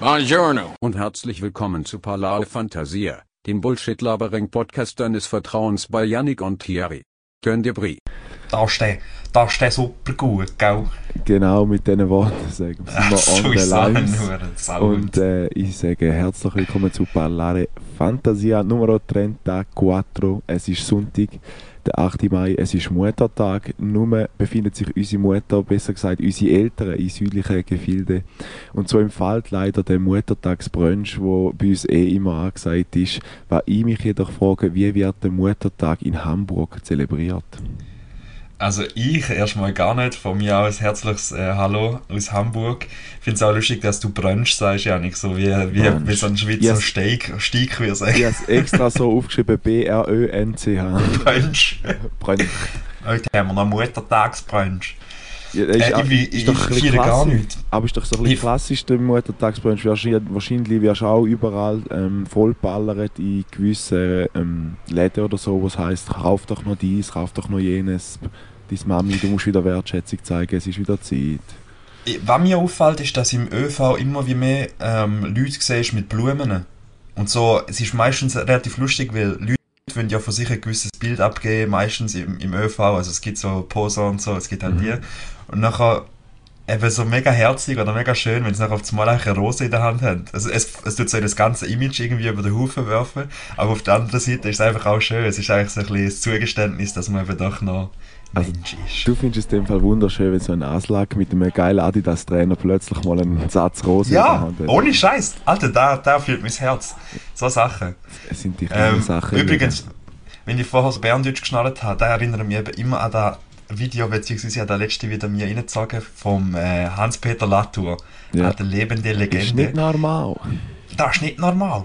Buongiorno. Und herzlich willkommen zu Parlare Fantasia, dem Bullshit-Labering-Podcast deines Vertrauens bei Yannick und Thierry. Gönn dir Brie. Da ist der, da ist der super gut, gell? Genau, mit diesen Worten sagen wir sind wir on the. Lines. Und äh, ich sage herzlich willkommen zu Parlare Fantasia Numero 34. Es ist Sonntag, der 8. Mai, es ist Muttertag. Nur befindet sich unsere Mutter, besser gesagt unsere Eltern in südlichen Gefilden. Und so empfiehlt leider der Muttertagsbrunch, wo bei uns eh immer angesagt ist, was ich mich jedoch frage, wie wird der Muttertag in Hamburg zelebriert? Also ich erstmal gar nicht. Von mir aus herzliches äh, Hallo aus Hamburg. Ich finde es auch lustig, dass du Brunch sagst, Janik, so wie, wie, wie so ein Schweizer Yes. Steak, Steak würde ich Ich sagen. habe extra so aufgeschrieben, B-R-Ö-N-C-H. Brunch. Brunch. Heute haben wir noch Muttertagsbrunch. Ja, das Äh, ich will- ist doch ich gar nicht. Aber ist doch so ein bisschen Ich- klassisch, der Muttertagsbrunch. Wahrscheinlich, wahrscheinlich wirst du auch überall ähm, vollballert in gewissen ähm, Läden oder so, wo es heisst, kauf doch noch dies, kauf doch noch jenes. Deine Mami, du musst wieder Wertschätzung zeigen, es ist wieder Zeit. Was mir auffällt, ist, dass im ÖV immer wie mehr ähm, Leute siehst mit Blumen. Und so, es ist meistens relativ lustig, weil Leute wollen ja von sich ein gewisses Bild abgeben, meistens im, im ÖV. Also es gibt so Poser und so, es gibt halt die. Und nachher eben so mega herzig oder mega schön, wenn sie nachher auf einmal eine Rose in der Hand haben. Also es, es tut so das ganze Image irgendwie über den Haufen werfen, aber auf der anderen Seite ist es einfach auch schön. Es ist eigentlich so ein bisschen das Zugeständnis, dass man eben doch noch Mensch ist. Du findest es in dem Fall wunderschön, wenn so ein Aslag mit einem geilen Adidas-Trainer plötzlich mal einen Satz Rose in der Ja, Hand hat. ohne Scheiß. Alter, da, da fühlt mein Herz. So Sachen. Es sind die kleinen Ähm, Sachen. übrigens, wenn ich vorher das Berndeutsch geschnallt habe, da erinnere ich mich eben immer an das Video, beziehungsweise an das letzte wieder mir reingezogen vom äh, Hans-Peter Latour. Ja. Der lebende ist nicht Legende. normal. Das ist nicht normal.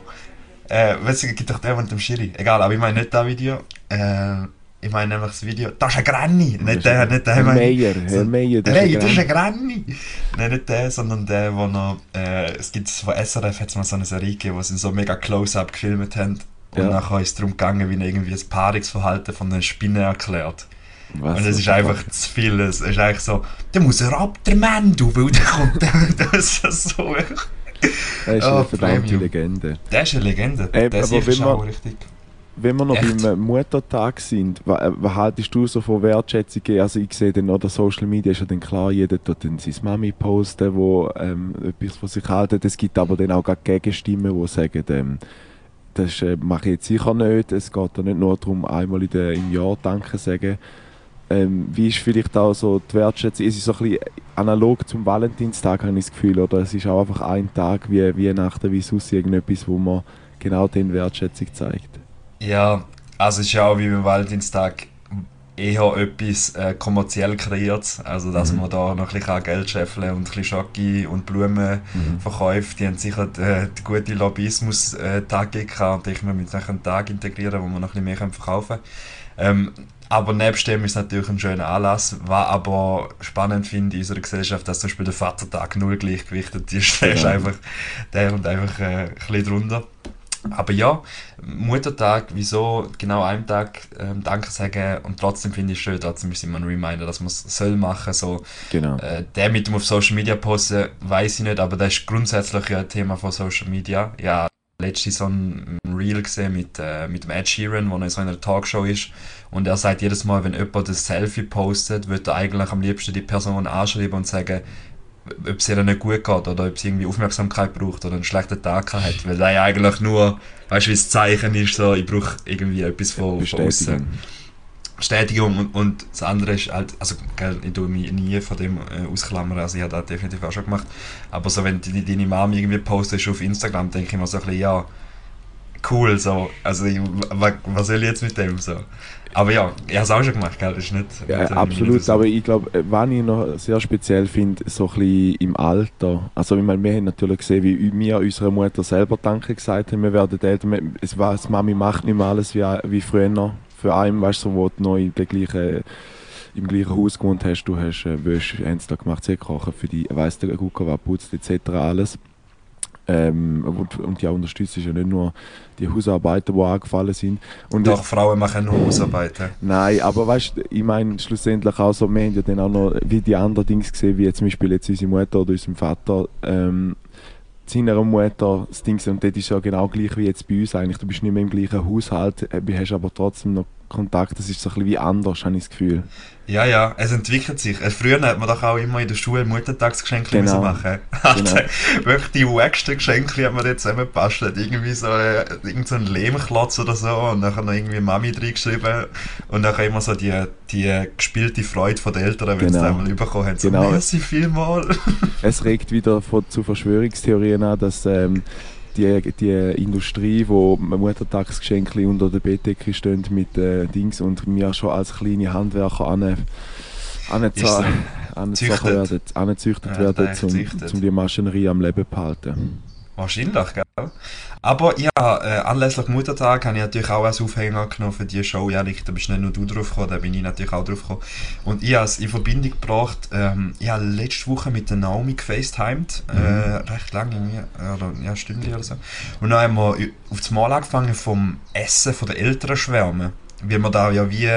Äh, weißt du, gibt doch der mit dem Schiri. Egal, aber ich meine nicht das Video. Äh, ich meine nämlich das Video. Das ist ein Granny. Nicht der, nicht der. Ich. Meier, Herr Meier, das ist Hey, ein das ist ein Granny! Nein, nicht der, sondern der, wo noch, äh, es gibt von SRF hat's mal so eine Serie gegeben, wo sie so mega close-up gefilmt haben. Und Ja. nachher ist es darum gegangen, wie er irgendwie das Paarungsverhalten von den Spinnen erklärt. Was und es ist einfach zu viel. Es ist eigentlich so, der muss er ab, der Mann, du, weil der kommt, das ist so. Er ist Oh, eine verdammte Premium. Legende. Der ist eine Legende. Äh, der aber wenn auch richtig. Wenn wir noch Echt? beim äh, Muttertag sind, wa- äh, was haltest du so von Wertschätzung? Also ich sehe dann oder Social Media ist ja dann klar, jeder tut dann seine Mami posten, wo ähm, etwas von sich halten. Es gibt aber dann auch Gegenstimmen, die sagen, ähm, das äh, mache ich jetzt sicher nicht. Es geht ja nicht nur darum, einmal in der, im Jahr Danke sagen. Ähm, wie ist vielleicht auch so die Wertschätzung? Es ist so ein bisschen analog zum Valentinstag, habe ich das Gefühl. Oder es ist auch einfach ein Tag wie Weihnachten, wie sonst irgendetwas, wo man genau den Wertschätzung zeigt. Ja, also es ist ja auch wie beim Valentinstag eher etwas äh, kommerziell kreiert. Also, dass man da noch ein bisschen Geld scheffeln und ein bisschen Schocke und Blumen verkauft. Die haben sicher die, die gute Lobbyismus-Taktik gehabt und ich mir mit einen Tag integrieren, wo man noch ein bisschen mehr können verkaufen ähm, Aber nebst dem ist es natürlich ein schöner Anlass. Was aber spannend finde in unserer Gesellschaft, dass zum Beispiel der Vatertag null gleichgewichtet ist. Der ist einfach, der und einfach äh, ein bisschen drunter. Aber ja, Muttertag, wieso genau einem Tag ähm, Danke sagen und trotzdem finde ich es schön, trotzdem ist immer ein Reminder, dass man es soll machen. So, Genau. äh, der mit dem auf Social Media posten, weiß ich nicht, aber das ist grundsätzlich ja ein Thema von Social Media. Ja, letztens so ein Reel gesehen mit, äh, mit dem Ed Sheeran, wo er so in einer Talkshow ist. Und er sagt jedes Mal, wenn jemand ein Selfie postet, wird er eigentlich am liebsten die Person anschreiben und sagen, ob es ihr nicht gut geht oder ob sie irgendwie Aufmerksamkeit braucht oder einen schlechten Tag hat, weil das ja eigentlich nur, weißt du, wie das Zeichen ist, so, ich brauche irgendwie etwas von, von außen. Bestätigung. Und, und das andere ist halt, also gell, ich tue mich nie von dem äh, ausklammern, also ich habe das definitiv auch schon gemacht, aber so wenn die, deine Mama irgendwie postest auf Instagram, denke ich mir so ein bisschen, ja, cool, so, also ich, was, was soll ich jetzt mit dem, so. Aber ja, ich habe es auch schon gemacht, gell, ist nicht... Ja, nicht, absolut, nicht so. aber ich glaube, was ich noch sehr speziell finde, so ein bisschen im Alter. Also, ich meine, wir haben natürlich gesehen, wie wir unserer Mutter selber Danke gesagt haben, wir werden älter. Wir- Es war, das Mami macht nicht mehr alles wie, wie früher. Für einen, weißt du, wo du noch in der gleichen, im gleichen Haus gewohnt hast, du hast äh, Wäsche, da gemacht, sie kochen für die, weiss der Gucker, was putzt, etc. alles. Ähm, und, und ja, unterstützt ist ja nicht nur die Hausarbeiter, die angefallen sind. Und Doch, Frauen machen nur Hausarbeiten. Nein, aber weißt du, ich meine schlussendlich auch so, wir haben ja dann auch noch wie die anderen Dinge gesehen, wie zum Beispiel jetzt unsere Mutter oder unserem Vater, ähm, seiner Mutter das Ding und das ist ja genau gleich wie jetzt bei uns eigentlich. Du bist nicht mehr im gleichen Haushalt, äh, hast aber trotzdem noch Kontakt. Das ist so ein bisschen wie anders, habe ich das Gefühl. Ja, ja, es entwickelt sich. Äh, früher hat man doch auch immer in der Schule Muttertagsgeschenke genau. machen. Genau. wirklich die wacksten Geschenke hat man jetzt zusammengebastelt. Irgendwie so, äh, irgend so ein Lehmklotz oder so und dann noch irgendwie Mami reingeschrieben und dann immer so die, die gespielte Freude von den Eltern, wenn genau. sie einmal bekommen haben. So, genau. merci vielmal. es regt wieder von, zu Verschwörungstheorien an, dass ähm, die, die Industrie, wo Muttertagsgeschenke unter der Bettdecke stehen mit äh, Dings und wir schon als kleine Handwerker an angezüchtet werden, angezüchtet ja, werden um, um die Maschinerie am Leben zu halten. Wahrscheinlich, gell? Aber ja, äh, anlässlich Muttertag habe ich natürlich auch als Aufhänger genommen für diese Show. Janik, da bist nicht nur du drauf gekommen, da bin ich natürlich auch drauf gekommen. Und ich habe es in Verbindung gebracht, ähm, ich habe letzte Woche mit der Naomi gefacetimed, äh, mhm. äh, recht lange, oder ja, Stündchen oder so. Und dann haben wir auf das Mal angefangen vom Essen von den Eltern schwärmen. Wie man da ja wie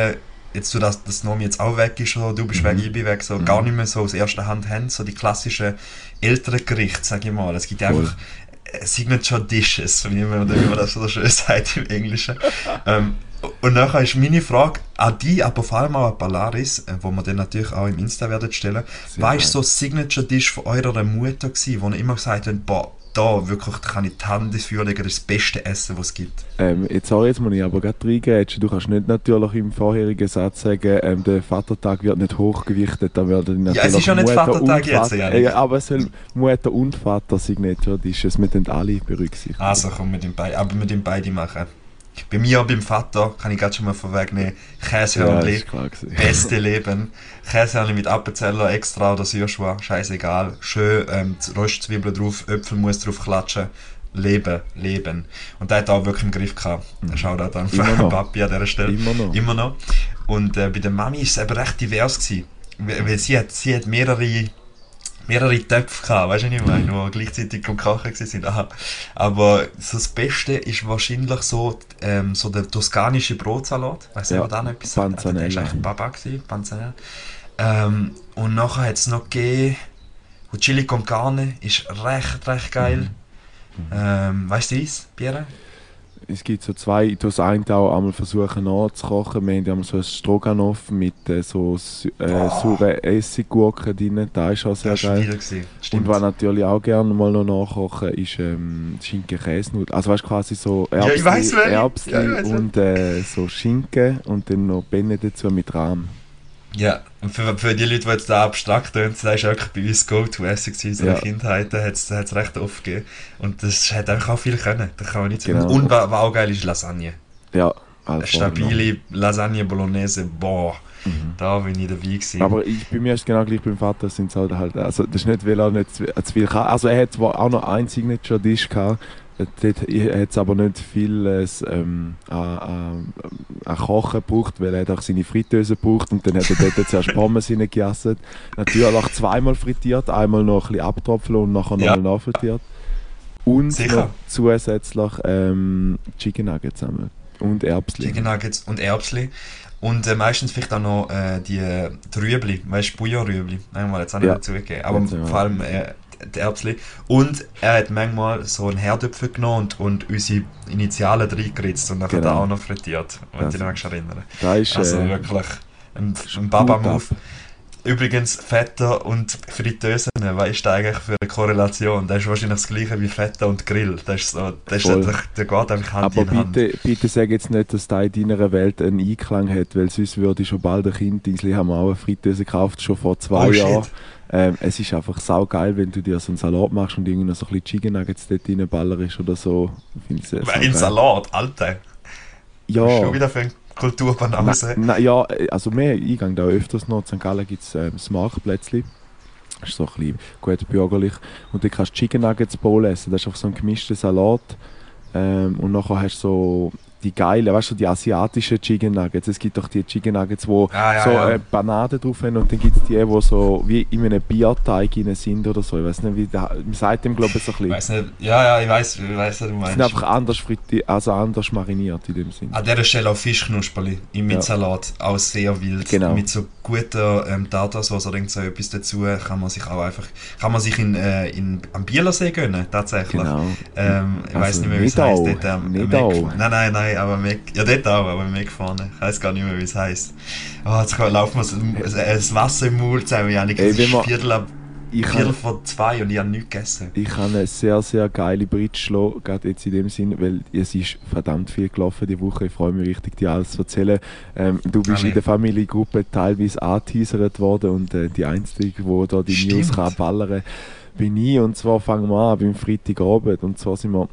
jetzt du dass das Nomi jetzt auch weg ist, so, du bist mhm. weg, ich bin weg, so mhm. gar nicht mehr so aus erster Hand haben, so die klassischen älteren Gerichte, sag ich mal. Es gibt cool. einfach Signature Dishes, wie man, wie man das so schön sagt im Englischen. ähm, und nachher ist meine Frage an die, aber vor allem auch an Polaris, äh, wo wir dann natürlich auch im Insta werden stellen. Was war so Signature Dish von eurer Mutter gewesen, wo ihr immer gesagt habt, boah, da wirklich kann ich die ins Feuer legen, das beste Essen, was es gibt. Ähm, jetzt, sorry, jetzt muss ich aber gerade reingrätschen. Du kannst nicht natürlich im vorherigen Satz sagen, ähm, der Vatertag wird nicht hochgewichtet. Da werden natürlich ja, es ist ja nicht Vatertag jetzt, ja. Äh, aber es soll Mutter und Vater Signature Dishes mit den alle berücksichtigen. Also komm, mit dem beide, aber mit dem beide machen. Bei mir, beim Vater, kann ich gerade schon mal vorwegnehmen, Käsehörnli, ja, beste Leben. Käsehörnli mit Appenzeller extra oder Süßschwa, scheißegal. Schön ähm, Röstzwiebeln drauf, Äpfelmus drauf klatschen. Leben, Leben. Und der hat auch wirklich im Griff gehabt. Mhm. Schaut auch dann für Papi an dieser Stelle. Immer noch. Immer noch. Und äh, bei der Mami war es eben recht divers. Gewesen. Weil sie hat, sie hat mehrere mehrere Töpfe gehabt, weißt du, was ich meine, die gleichzeitig am Kochen waren. Aber so das Beste ist wahrscheinlich so, ähm, so der toskanische Brotsalat. Weißt du, ja, da noch etwas sagt? Also, der war eigentlich Baba, gewesen, Panzanella. Ähm, und nachher hat es noch gegeben, Chili con Carne ist recht, recht geil. Mhm. Ähm, weißt du was, Biere? Es gibt so zwei, ich das eine auch einmal versuchen nachzukochen. Wir haben einmal so ein Stroganoff mit äh, so äh, sauren Essiggurken drin, das ist auch sehr das geil. Und was natürlich auch gerne mal noch nachkochen ist ähm, Schinken Käsnudeln. Also weißt du quasi so Erbsli, ja, und äh, so Schinken und dann noch Benne dazu mit Rahm. Ja, und für, für die Leute, die jetzt da abstrakt tun, das war wirklich bei uns Go-To-Essen in unserer ja. Kindheit, da hat es recht oft gegeben. Und das hat einfach auch viel können, da kann man nicht. Genau. Und was, auch geil ist, Lasagne. Ja, Eine Stabile. Lasagne Bolognese, boah. Mhm. Da bin ich dabei gewesen. Aber ich, bei mir ist es genau gleich beim Vater, sind halt, halt, also das ist nicht, weil er nicht zu, viel kann. Also er hat zwar auch noch ein Signature-Dish gehabt, Dort hat es aber nicht viel ähm, an, an, an, Kochen gebraucht, weil er hat auch seine Fritteuse gebraucht und dann hat er dort zuerst Pommes reingejasset. Natürlich zweimal frittiert, einmal noch ein bisschen abtropfen und nachher ja. nochmal nachfrittiert. Und noch zusätzlich ähm, Chicken Nuggets zusammen. Und Erbsli. Chicken Nuggets und Erbsli. Und äh, meistens vielleicht auch noch äh, die, die Rüebli, weißt du. Haben wir jetzt auch nicht ja. dazu gegeben. Aber vor allem äh, Erbsli. Und er hat manchmal so einen Herdöpfel genommen und, und unsere Initialen reingeritzt und dann genau. hat er auch noch frittiert, wenn du dich noch erinnern da ist, Also äh, wirklich ein, ein Baba-Move. Übrigens, Feta und Fritteusen, was ist da eigentlich für eine Korrelation? Das ist wahrscheinlich das gleiche wie Feta und Grill. Das ist so, das ist, der, der geht einfach Hand Aber in Hand. bitte, bitte sag jetzt nicht, dass da in deiner Welt einen Einklang hat, weil sonst würde ich schon bald ein Kind, haben wir auch eine Fritteuse gekauft, schon vor zwei oh, Jahren. Shit. Ähm, es ist einfach saugeil, wenn du dir so einen Salat machst und irgendwie noch so ein bisschen Chicken Nuggets dort reinballerst oder so. Finde ich sehr, Ein Salat, Alter. Ja. Schon wieder für eine Kulturbanause. Na, na, ja, also mehr Eingang da öfters noch. In St. Gallen gibt es ähm, das Marktplätzchen. Das ist so ein bisschen gut bürgerlich. Und dann kannst du Chicken Nuggets Bowl essen. Das ist einfach so ein gemischter Salat. Ähm, und nachher hast du so die geilen, weißt du, die asiatischen Chicken Nuggets. Es gibt doch die Chicken Nuggets, wo Ah, ja, so ja. Äh, Bananen drauf haben und dann gibt es die, die so wie in einem Bierteig rein sind oder so. Ich weiß nicht, wie der, man sagt dem glaube ich so ein Ich bisschen. weiß nicht, ja, ja, ich weiß, ich weiß, was du meinst. sind einfach anders frittiert, also anders mariniert in dem Sinn. An dieser Stelle auch Fischknusperli im Ja. Salat, auch sehr wild. Genau. Mit so guter ähm, Tartarsauce oder irgend so etwas dazu kann man sich auch einfach, kann man sich in, äh, in, am Bielersee gönnen, tatsächlich. Genau. Ähm, ich Also weiß nicht mehr, wie es auch, Dort, ähm, auch. Nein, nein, nein, aber Mac, ja, dort auch, aber Mac vorne. Ich weiß gar nicht mehr, wie es heißt. Oh, jetzt laufen wir so, äh, das Wasser im Mund zusammen, ist wir- Viertel, ab, Ich Viertel habe vor zwei und ich habe nichts gegessen. ich habe eine sehr, sehr geile Bridge gerade jetzt in dem Sinn, weil es ist verdammt viel gelaufen die Woche. Ich freue mich richtig, dir alles zu erzählen. Ähm, du bist Alle. in der Familiengruppe teilweise angeteasert worden und äh, die Einzige, die da die News Stimmt. kann ballern bin ich. Und zwar fangen wir an beim Freitagabend. Und zwar sind wir,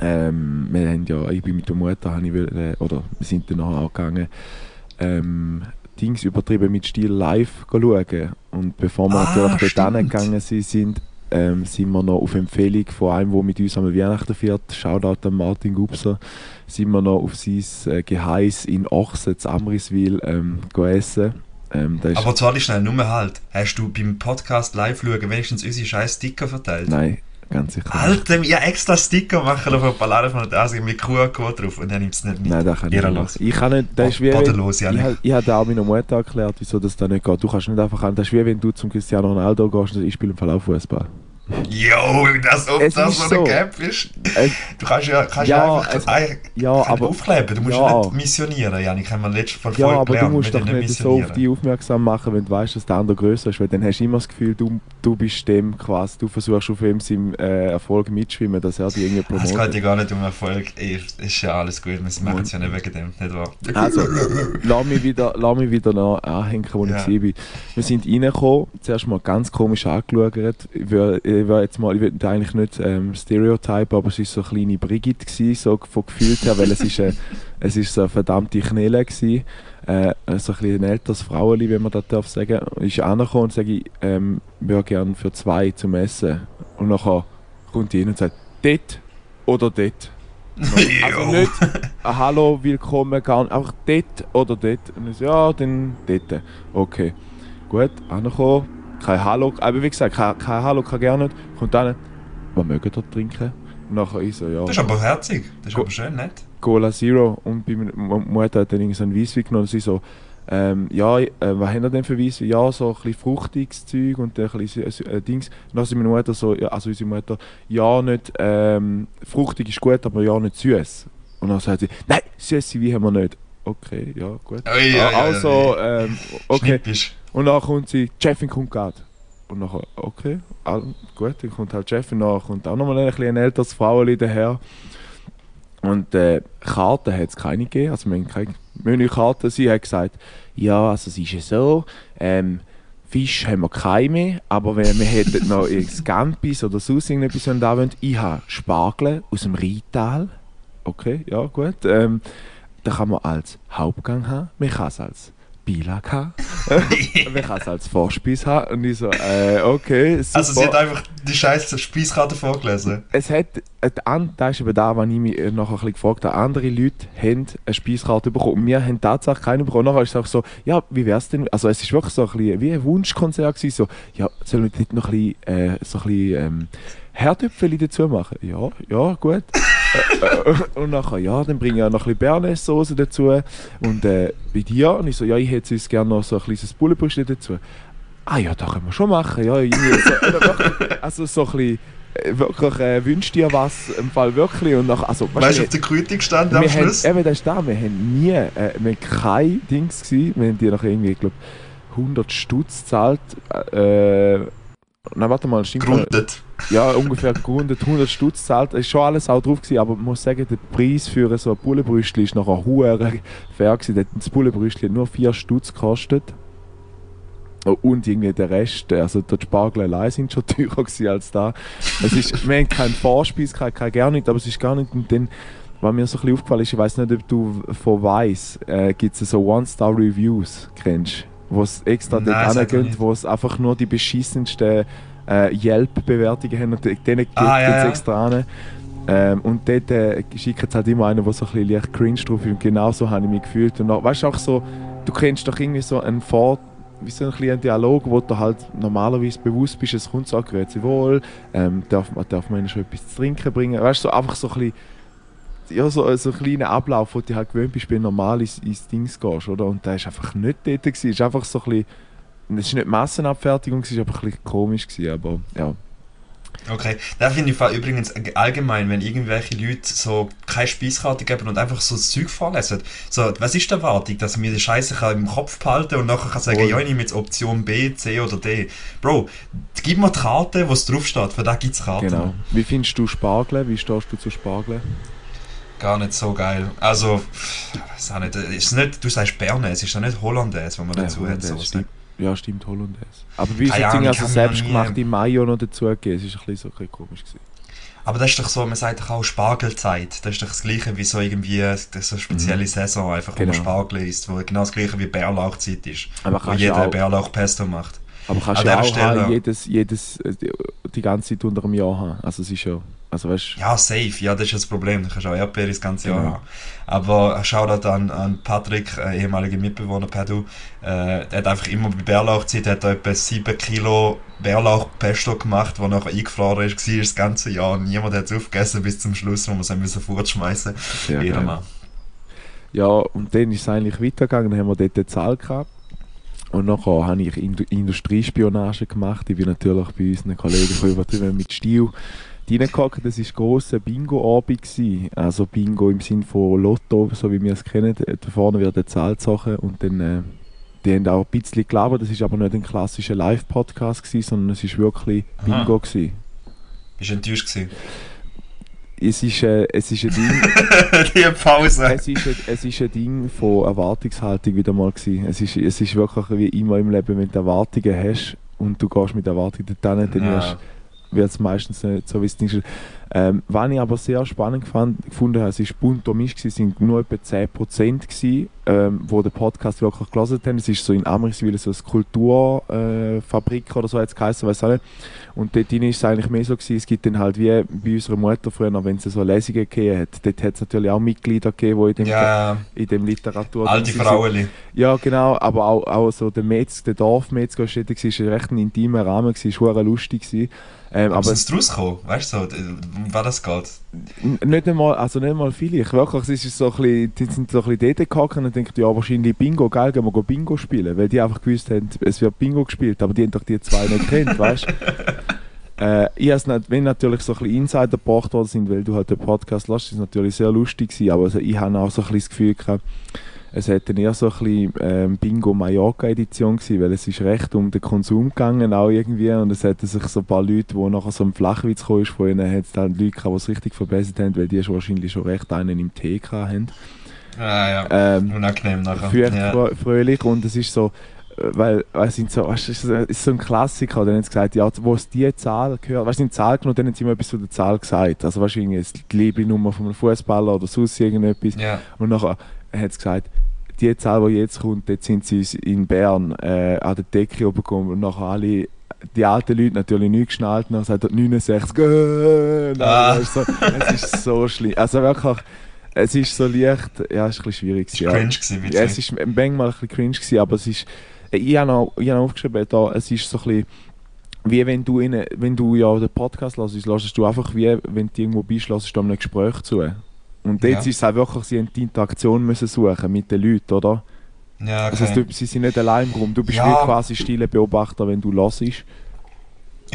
ähm, wir haben ja, ich bin mit der Mutter, habe ich will, äh, oder wir sind dann nachher auch gegangen, ähm, Dings übertrieben mit Stil live schauen. Und bevor wir Ah, natürlich dort hingegangen sind, sind, ähm, sind wir noch auf Empfehlung von einem, der mit uns am Weihnachten fährt, Shoutout an Martin Gubser, sind wir noch auf sein äh, Geheiß in Ochsen, zu Amriswil, ähm, essen. Ähm, Aber ich schnell, nur halt. Hast du beim Podcast live schauen wenigstens unsere scheiß Sticker verteilt? nein, ganz sicher. Alter, ich extra Sticker machen auf eine Ballade von der Asien mit QR-Code drauf und dann nimmt es nicht mit. Nein, das kann ich nicht machen. Ich kann nicht, das ist wie Bodenlos, ich, Janik. hab- ich habe auch meiner Mutter erklärt, wieso das da nicht geht. Du kannst nicht einfach an, das ist wie wenn du zum Cristiano Ronaldo gehst und ich spiele im Verlauf Fußball. Yo, das ob Es das so eine ist. Es- Du kannst ja, kannst Ja, einfach es- ein- Ja, aber, aufkleben. Du musst ja. nicht missionieren, Janik. Haben wir letztes Mal ja, aber du gelernt. musst wir doch nicht so auf dich aufmerksam machen, wenn du weißt, dass der andere größer ist, weil dann hast du immer das Gefühl, du, du bist dem quasi, du versuchst auf ihm seinem äh, Erfolg mitschwimmen, dass er dich irgendwie Es geht promotet. ja gar nicht um Erfolg. Ey, ist ja alles gut. Wir machen es ja nicht wegen dem, nicht wahr? Also, lass mich wieder, lass mich wieder noch anhängen, wo Ja. ich war. Wir sind reingekommen, zuerst mal ganz komisch angeschaut. Ich will, ich will jetzt mal, ich will eigentlich nicht ähm, Stereotype, aber es war so eine kleine Brigitte, gewesen, so von gefühlt her, weil es ist, äh, es ist so eine verdammte Knelle gewesen. Äh, so ein, bisschen älteres Frauenli, wenn man das darf sagen. Ist angekommen und sage ich, ähm, würde gerne für zwei zum Essen. Und nachher kommt die hin und sagt, dort oder dort. Also nicht ein Hallo, willkommen, gar nicht. Einfach dort oder dort. Und ich so, ja, dann dort. Okay. Gut, angekommen. Kein Hallo. Aber wie gesagt, kein, kein Hallo, kein gerne nicht. Kommt dann, was mögen ihr trinken? Und nachher ich so, ja. Das ist aber herzig. Das ist Go- aber schön, nett. Cola Zero. Und bei meiner Mu- Mutter hat dann irgendwie so ein Weisswein genommen. Und sie so, ähm, ja, äh, was haben wir denn für Weisswein? Ja, so ein bisschen fruchtiges Zeug und ein bisschen äh, äh, Dings. Und dann sagt meine Mutter so, ja, also unsere Mutter, ja, nicht, ähm, fruchtig ist gut, aber ja, nicht süß. Und dann sagt sie, nein, süße Wein haben wir nicht. Okay, ja, gut. Ui, ui, ui, also, ähm, okay. Schnippisch. Und dann kommt sie, Chefin kommt gerade. Und nachher, okay, all, gut, dann kommt halt Chefin, dann kommt auch nochmal ein, bisschen älteres Frauenli daher. Und äh, Karten hat es keine gegeben, also wir haben keine Menükarte. Sie hat gesagt, ja, also es ist ja so, ähm, Fisch haben wir keine mehr, aber wenn wir hätten noch Gampis oder sonst irgendetwas wenn da wollen, ich habe Spargel aus dem Rheintal. Okay, ja gut. Ähm, da kann man als Hauptgang haben, man kann es als Beilage haben, man kann es als Vorspeise haben. Und ich so, äh, okay, super. Also sie hat einfach die scheiß Speiskarte vorgelesen. es hat, äh, das ist eben da, was ich mich äh, nachher ein bisschen gefragt habe, andere Leute haben eine Speiskarte bekommen und wir haben tatsächlich keine bekommen. Nachher ist es auch so, ja, wie wär's denn, also es ist wirklich so ein bisschen wie ein Wunschkonzert gewesen, so, ja, sollen wir nicht noch ein bisschen, äh, so ein bisschen ähm, Herdöpfeli dazu machen? Ja, ja, gut. Äh, äh, und nachher, ja, dann bringe ich auch noch ein bisschen Bernaise-Soße dazu und äh, bei dir, und ich so, ja, ich hätte sonst gerne noch so ein kleines Bullenbrüstchen dazu. Ah ja, das können wir schon machen, ja, so, äh, also so ein bisschen, wirklich, äh, wünscht dir was, im Fall wirklich, und nach, also, Weißt du, auf der Krüte gestanden am wir haben, Schluss? eben, das ist da, wir haben nie, äh, wir haben kein Dings gewesen, wir haben die noch irgendwie, ich glaube, 100 Stutz gezahlt, äh, nein, warte mal, stimmt. Grundet. ja, ungefähr gerundet 100 Stutz zahlt. Ist schon alles auch drauf gewesen, aber man muss sagen, der Preis für so ein Bullenbrüstli ist nachher hure fair gewesen. Das Bullenbrüstli hat nur 4 Stutz gekostet. Und irgendwie der Rest, also die Spargel allein sind schon teurer gewesen als da. Es ist, wir haben keinen Vorspeis, kein, kein gar nicht, aber es ist gar nicht und dann, was mir so ein bisschen aufgefallen ist, ich weiß nicht, ob du von Weiss äh, gibt es so One-Star-Reviews, kennst wo es extra Nein, dort nicht. wo es einfach nur die beschissensten äh, Yelp-Bewertungen haben und denen geht Ah, ja, es ja. extra an. Ähm, und dort äh, schickt es halt immer einen, der so ein bisschen leicht cringe drauf ist. Und genau so habe ich mich gefühlt. Und auch, weißt du, auch so, du kennst doch irgendwie so einen Fort wie so ein kleiner Dialog, wo du halt normalerweise bewusst bist, es kommt so, grüezi wohl, ähm, darf, darf man schon etwas zu trinken bringen, weißt du, so einfach so ein bisschen, ja, so, so ein kleiner Ablauf, wo du halt gewöhnt bist, wenn du normal ins, ins Dings gehst, oder? Und da ist einfach nicht dort gewesen, es ist einfach so ein bisschen, es war nicht Massenabfertigung, es war aber ein bisschen komisch gewesen, aber ja. Okay, da finde ich übrigens allgemein, wenn irgendwelche Leute so keine Speiskarte geben und einfach so das Zeug vorlesen. So, was ist die Erwartung, dass ich mir die Scheiße im Kopf behalte und nachher kann sagen, oh. ja, ich nehme jetzt Option B, C oder D. Bro, gib mir die Karte, wo es draufsteht, für da gibt es Karten. Genau. Wie findest du Spargel? Wie stehst du zu Spargel? Gar nicht so geil. Also, weiß auch nicht, ist nicht, du sagst Bernays, ist ja nicht Hollandaise, was man dazu ja, hat. So, ja, stimmt, Hollandaise. Aber wie ist jetzt also selbstgemachte Mayo noch dazugegeben? Es war ein bisschen so ein komisch. Gewesen. Aber das ist doch so, man sagt doch auch Spargelzeit. Das ist doch das gleiche wie so irgendwie das so eine spezielle mhm. Saison, einfach genau. wo man genau. Spargel isst, wo genau das gleiche wie Bärlauchzeit ist. Aber wo jeder Bärlauchpesto macht. Aber kannst du auch Stelle, jedes, jedes, äh, die ganze Zeit unter einem Jahr haben. Also es ist ja also, weißt, ja, safe, ja, das ist das Problem. Du kannst auch Erdbeere das ganze Jahr genau. haben. Aber schau da an, an Patrick, äh, ehemaliger Mitbewohner Pedu, äh, der hat einfach immer bei Bärlauchzeit hat er etwa 7 Kilo Bärlauchpesto gemacht, der nachher eingefroren ist, war das ganze Jahr. Niemand hat es aufgegessen bis zum Schluss, wo wir es müssen fortschmeißen mussten. Jeder mal. Ja, und dann ist es eigentlich weitergegangen, dann haben wir dort eine Zahl gehabt. Und nachher habe ich Industriespionage gemacht. Ich bin natürlich bei unseren Kollegen von übertrieben mit Stil reingehockt. Das war grosser Bingo-Abend. Also Bingo im Sinne von Lotto, so wie wir es kennen. Da vorne wird eine Zahl gezogen und dann... Äh, die haben auch ein bisschen gelabert. Das war aber nicht ein klassischer Live-Podcast, sondern es war wirklich Bingo. Gewesen. Bist du enttäuscht? Gewesen? Es ist, äh, es ist ein Ding. Die Pause. Es ist, ein, es ist ein Ding von Erwartungshaltung wieder mal gewesen. Es ist, es ist wirklich wie immer im Leben, wenn du Erwartungen hast und du gehst mit Erwartungen dorthin, dann ja wird es meistens nicht so, wie es ist. Ähm, was ich aber sehr spannend fand, gefunden habe, es war bunt gemischt, es waren nur etwa 10% gewesen, ähm, wo den Podcast wirklich gelesen haben. Es ist so in Amriswil so eine Kulturfabrik äh, oder so, hat es geheißen, weiß auch nicht. Und dort war es eigentlich mehr so gewesen, es gibt dann halt wie bei unserer Mutter früher, wenn es so Lesungen gegeben hat, dort hat es natürlich auch Mitglieder gegeben, die in dem, ja, in dem Literatur... Alte Frauen. Ja, genau, aber auch, auch so der Metz, der Dorfmetzger war recht ein intimer Rahmen, es war lustig. Gewesen. Ähm, aber sind daraus gekommen? Weißt du, so, um was das geht? Nicht einmal, also nicht einmal viele. Ich wirklich, es ist so ein bisschen, die sind so ein bisschen dort gehackt und denken, ja, wahrscheinlich Bingo, geil, gehen wir Bingo spielen. Weil die einfach gewusst haben, es wird Bingo gespielt, aber die haben doch die zwei nicht kennt, weißt du? Äh, ich has nicht, wenn natürlich so ein bisschen Insider gebracht worden sind, weil du halt den Podcast lässt, ist natürlich sehr lustig gewesen, aber also ich habe auch so ein bisschen das Gefühl gehabt, es hat dann eher so ein bisschen ähm, Bingo Mallorca Edition gewesen, weil es ist recht um den Konsum gegangen auch irgendwie und es hatten sich so ein paar Leute, die nachher so ein Flachwitz gekommen ist, von ihnen hat es dann Leute gehabt, die es richtig verbessert haben, weil die schon wahrscheinlich schon recht einen im Tee haben. Ah ja, ähm, unangenehm nachher. Für ja. fröhlich und es ist so, äh, weil, weil sind so, weißt, es ist so ein Klassiker, dann haben sie gesagt, ja, wo es die Zahl gehört, weißt du, Zahl genommen, dann haben sie immer etwas zu der Zahl gesagt, also wahrscheinlich die Lieblingsnummer von einem Fußballer oder sonst irgendetwas ja. und nachher hat sie gesagt, die Zahl, die jetzt kommt, dort sind sie in Bern äh, an der Decke oben gekommen und nachher alle die alten Leute natürlich nicht geschnallt und sagt er 69 Gönn! Ah. Also, es ist so schlimm. Also wirklich, es ist so leicht, ja, es ist ein bisschen schwierig. Es war ja. cringe ja, Es ist manchmal ein bisschen cringe gewesen, aber es ist, ich habe noch, ich habe aufgeschrieben, da, es ist so ein bisschen, wie wenn du, in, wenn du ja den Podcast hörst, hörst du einfach wie, wenn du irgendwo bist, hörst du einem Gespräch zu. Und jetzt ja. ist es auch wirklich, sie haben die Interaktion müssen suchen mit den Leuten, oder? Ja, okay. Also, sie sind nicht allein rum. Du bist ja. quasi stille Beobachter, wenn du hörst. Ich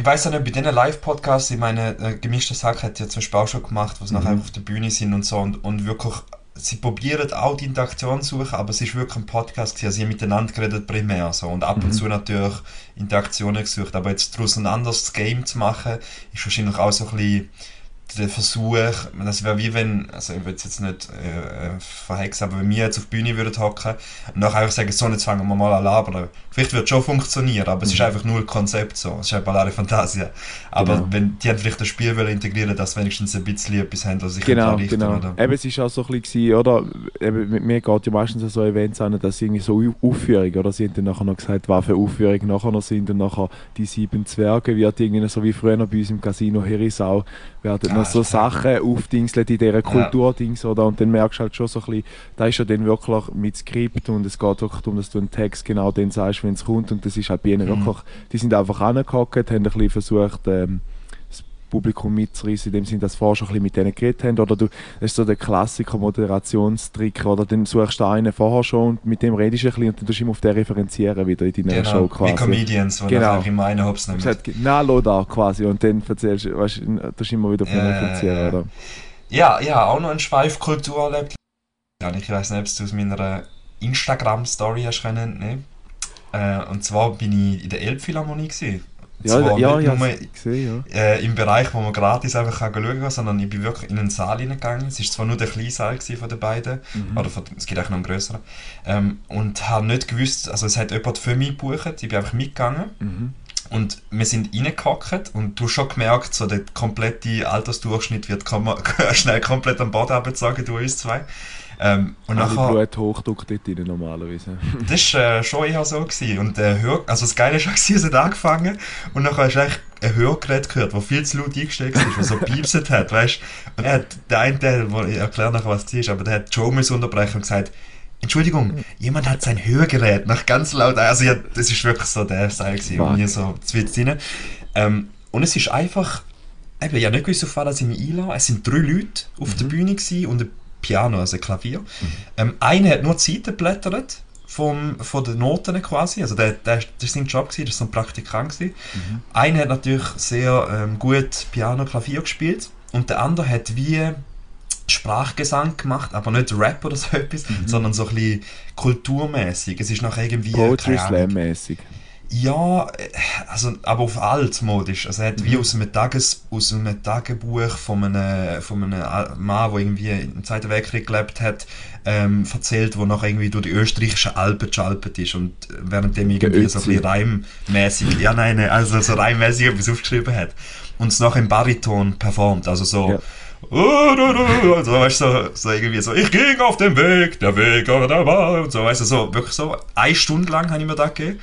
weiß ja nicht, bei diesen Live-Podcasts, ich meine, äh, gemischte Sache hat ja zum Beispiel auch schon gemacht, wo sie mhm. nachher auf der Bühne sind und so und, und wirklich, sie probieren auch die Interaktion zu suchen, aber es ist wirklich ein Podcast, gewesen. also sie haben miteinander geredet primär so und ab und mhm. zu natürlich Interaktionen gesucht, aber jetzt daraus ein anderes Game zu machen, ist wahrscheinlich auch so ein bisschen der Versuch, das wäre wie wenn, also ich will es jetzt nicht äh, äh, verhexen, aber wenn wir jetzt auf die Bühne würden hocken und nachher einfach sagen, so, jetzt fangen wir mal an labern. Vielleicht wird es schon funktionieren, aber mhm. es ist mhm. einfach nur ein Konzept so. Es ist eine Ballare Fantasia. Aber genau. wenn die haben vielleicht das Spiel wollen integrieren, dass wenigstens ein bisschen etwas haben, was sich genau, richten, genau. Oder? Eben, es ist auch so ein bisschen, oder? Eben, mit mir geht ja meistens so Events an, dass sie irgendwie so Aufführungen, oder? Sie haben dann nachher noch gesagt, was für Aufführungen nachher noch sind und nachher die sieben Zwerge wird irgendwie so wie früher bei uns im Casino Herisau werden ah, man so Sachen aufdingselt in dieser Kulturdings oder? Und dann merkst du halt schon so ein bisschen, da ist ja dann wirklich mit Skript und es geht wirklich darum, dass du einen Text genau dann sagst, wenn es kommt. Und das ist halt bei ihnen mhm. wirklich, die sind einfach angehockt, haben ein bisschen versucht, ähm, Publikum mitzureißen, in dem Sinne, dass vorher schon ein bisschen mit denen geredet haben. Oder du, das ist so der Klassiker Moderationstrick, oder dann suchst du einen vorher schon und mit dem redest du ein bisschen und dann tust du immer auf den referenzieren wieder in deiner genau, Show quasi. Wie Comedians, die genau. nachher immer einen Hops nehmen. Na, lo da quasi und dann erzählst du, weißt du, tust du immer wieder auf den referenzieren, ja, oder? Ja, ja, auch noch eine Schweifkultur erlebt. Ich weiß nicht, ob du aus meiner Instagram-Story hast können, ne? Äh, und zwar bin ich in der Elbphilharmonie gesehen. Ja, Zwar ja, ja, nur, gesehen, ja. Äh, im Bereich, wo man gratis einfach kann schauen kann, sondern ich bin wirklich in einen Saal hineingegangen. Es war zwar nur der kleine Saal von den beiden, mhm. oder von, es gibt auch noch einen größeren, ähm, und habe nicht gewusst, also es hat jemand für mich gebucht, ich bin einfach mitgegangen. Mhm. Und wir sind reingehackt und du hast schon gemerkt, so der komplette Altersdurchschnitt wird schnell komplett am Boden abgezogen durch uns zwei. Ähm, und Alle nachher, Bluthochdruck dort rein normalerweise. das war äh, schon eher so. Gewesen. Und äh, Hör, also das Geile war, es hat angefangen und dann hast du eigentlich ein Hörgerät gehört, das viel zu laut eingestellt ist, das so piepset hat, weißt Und er hat, der eine, der, ich erkläre nachher, was es war, aber der hat Joe unterbrechen und gesagt, Entschuldigung, jemand hat sein Hörgerät nach ganz laut, also ja, das ist wirklich so der Style gewesen, und mir so zwitzt rein. Ähm, und es ist einfach, eben, ich habe nicht gewusst, auf was ich mich einlasse. Es sind drei Leute auf mhm. der Bühne gewesen und ein Piano, also Klavier. Mhm. Ähm, einer hat nur die Seiten geblättert vom, von den Noten quasi, also der, der, das war sein Job, gewesen, das war so ein Praktikant. Mhm. Einer hat natürlich sehr ähm, gut Piano, Klavier gespielt und der andere hat wie Sprachgesang gemacht, aber nicht Rap oder so etwas, mhm. sondern so ein bisschen kulturmäßig. Es ist noch irgendwie... Poetry Slam-mäßig. Ja, äh, also, aber auf altmodisch. Also er hat mhm. wie aus einem, Tages, aus einem Tagebuch von einem, von einem Mann, der irgendwie im Zweiten Weltkrieg gelebt hat, ähm, erzählt, wo noch irgendwie durch die österreichischen Alpen geschalpert ist und währenddem irgendwie so ein bisschen reimmäßig, ja nein, also so reimmäßig etwas aufgeschrieben hat und es noch im Bariton performt, also so ja. Und so, weißt du, so, so irgendwie so, ich ging auf dem Weg, der Weg oder der war, und so, weißt du, so, wirklich so, eine Stunde lang habe ich mir das gegeben.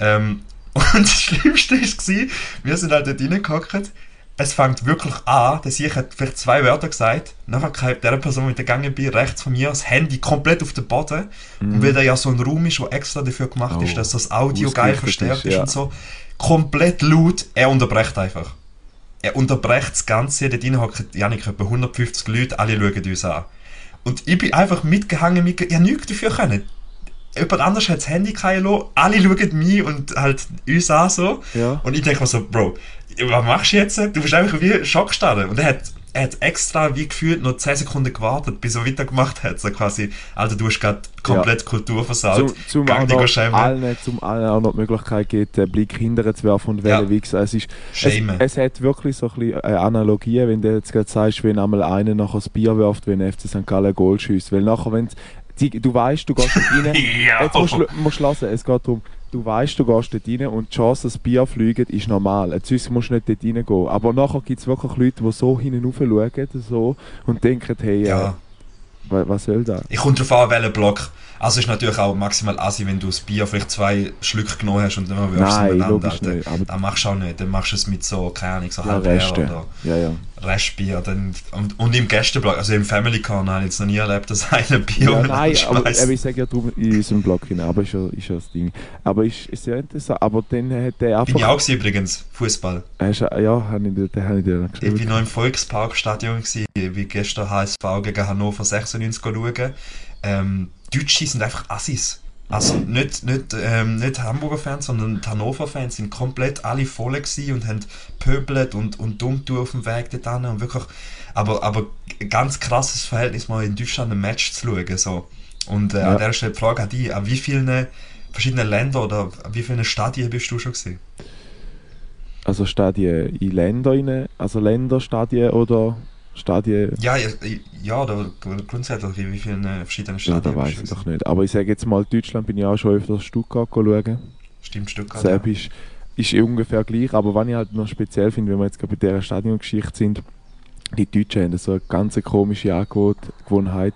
Ähm, und das Schlimmste war, wir sind halt dort reingehockt, es fängt wirklich an, dass ich hat vielleicht zwei Wörter gesagt, nachher kommt der Person mit der Gange bin, rechts von mir das Handy komplett auf den Boden mm. und weil da ja so ein Raum ist, der extra dafür gemacht oh. ist, dass das Audio geil verstärkt ist, ist ja. und so, komplett laut, er unterbrecht einfach. Er unterbrecht das Ganze, dort drin hocken, Janik, etwa 150 Leute, alle schauen uns an. Und ich bin einfach mitgehangen, mit, ich habe nichts dafür können jemand anders hat das Handy fallen lassen, alle schauen mich und halt uns an so. Ja. Und ich denke mir so, Bro, was machst du jetzt? Du bist einfach wie Schockstarre. Und er hat, er hat extra wie gefühlt noch 10 Sekunden gewartet, bis er weitergemacht hat. So quasi, Alter, du hast gerade komplett ja. Kultur versaut. Zum, zum auch noch allen, zum allen auch noch die Möglichkeit gibt, den Blick hinterher zu werfen und ja. wichsen. Es, ist, es, es, hat wirklich so ein bisschen eine Analogie, wenn du jetzt gerade sagst, wenn einmal einer nachher das Bier wirft, wenn FC St. Gallen Goal schießt. Weil nachher, wenn du weißt, du gehst dort rein. ja. Jetzt musst du musst lassen, es geht darum, du weißt, du gehst dort rein und die Chance, dass das Bier fliegt, ist normal. Jetzt musst du nicht dort reingehen. Aber nachher gibt es wirklich Leute, die so hinten schauen so, und denken, hey, ja. äh, was soll das? Ich komme darauf an, welchen Block. Also ist natürlich auch maximal assi, wenn du das Bier vielleicht zwei Schlücke genommen hast und dann wirfst du es. Nicht, aber dann machst du auch nicht. Dann machst du es mit so, keine Ahnung, so ja, halb Reste. oder ja, ja. Restbier. Dann, und, und im Gästeblock, also im Family Car, habe ich jetzt noch nie erlebt, dass einer Bier ja, Nein, aber ich sage ja darum in unserem Block hinein, aber ist ja, ist ja das Ding. Aber ist, ist sehr interessant. Aber dann hat der einfach... Bin ich auch gewesen, übrigens, Fußball. Ja, habe ich, den habe ich dir geschrieben. Ich bin noch im Volksparkstadion gewesen, wie gestern HSV gegen Hannover 96 schauen. Ähm, Deutsche sind einfach Assis. Also nicht, nicht, ähm, nicht Hamburger Fans, sondern die Hannover Fans sind komplett alle voll und haben pöbelt und, und dumm auf dem Weg dort und wirklich, aber, aber ganz krasses Verhältnis mal in Deutschland ein Match zu schauen, so. Und äh, ja. an der Stelle die Frage an dich, an wie vielen verschiedenen Ländern oder an wie vielen Stadien bist du schon gesehen? Also Stadien in Länder also Länderstadien oder Stadien. Ja, ja, ja oder grundsätzlich, wie viele äh, verschiedene Stadien. Ja, das weiß ich doch nicht. Aber ich sage jetzt mal, Deutschland bin ich auch schon öfters Stuttgart schauen. Stimmt, Stuttgart. Serbisch ja. ist ungefähr gleich, aber was ich halt noch speziell finde, wenn wir jetzt gerade bei dieser Stadiongeschichte sind, die Deutschen haben so eine ganz komische Angewohnheit,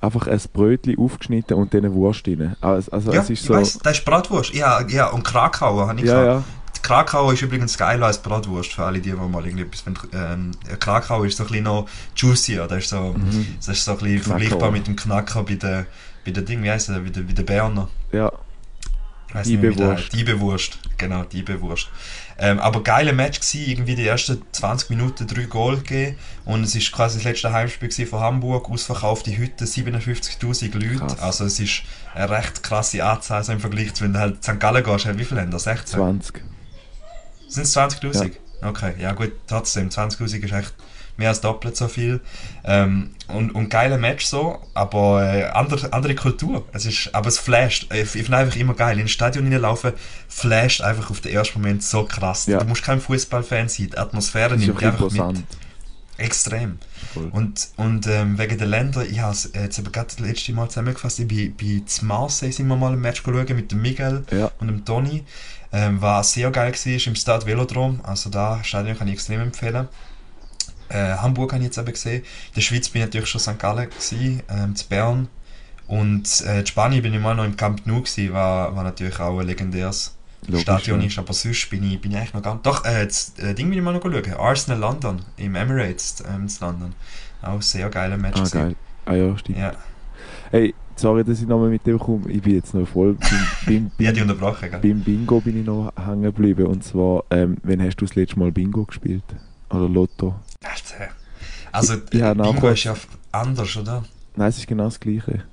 einfach ein Brötchen aufgeschnitten und dann eine Wurst rein. Also, also ja, es ist so... weiss, das ist Bratwurst. Ja, ja, und Krakauer habe ich ja, gesagt. Krakau ist übrigens geiler als Bratwurst, für alle die, die mal irgendwie etwas ähm, Krakau ist so ein bisschen noch juicier, das ist so, Mhm. das ist so ein bisschen Knacker. vergleichbar mit dem Knacker bei der, bei der Ding, wie heisst der, bei der, bei der Berner. Ja, wie Diebewurst. heißt. Diebewurst, genau, Diebewurst. Ähm, aber geile Match gsi, irgendwie die ersten 20 Minuten drei Goal gegeben und es ist quasi das letzte Heimspiel von Hamburg, ausverkaufte Hütte, 57'000 Leute, Krass. also es ist eine recht krasse Anzahl so im Vergleich zu, wenn du halt St. Gallen gehst, halt, wie viele haben da, 16? 20. Sind es 20'000? Okay, ja gut, trotzdem, 20'000 ist echt mehr als doppelt so viel. Ähm, und, und geile Match so, aber äh, andere, andere Kultur. Es ist, aber es flasht. Ich, ich finde einfach immer geil. Ins Stadion hineinlaufen, flasht einfach auf den ersten Moment so krass. Ja. Du musst kein Fußballfan sein. Die Atmosphäre nimmt einfach mit. Extrem. Voll. Und, und ähm, wegen der Länder, ich habe es jetzt eben gerade das letzte Mal zusammengefasst, ich bin bei zu Marseille sind wir mal ein Match schauen mit dem Miguel Ja. und dem Toni. Ähm, war sehr geil war im Stade Velodrom, also da Stadion kann ich extrem empfehlen. Äh, Hamburg habe ich jetzt eben gesehen. In der Schweiz bin ich natürlich schon St. Gallen, gewesen, ähm, zu Bern. Und äh, in Spanien bin ich mal noch im Camp Nou, gewesen, war, war natürlich auch ein legendäres Logisch, Stadion ja. ist, aber sonst bin ich, bin ich eigentlich noch nicht. Doch, äh, das äh, Ding bin ich mal noch schauen. Arsenal London, im Emirates ähm, in London. Auch ein sehr geiler Match. Ah, geil. Ah ja, stimmt. Ja, Hey, sorry, dass ich nochmal mit dem komme. Ich bin jetzt noch voll beim, beim, beim, unterbrochen, gell? beim Bingo bin ich noch hängen geblieben. Und zwar, ähm, wann hast du das letzte Mal Bingo gespielt? Oder Lotto? Alter. Also, Ich- ich Bingo ist ja anders, oder? Nein, es ist genau das Gleiche.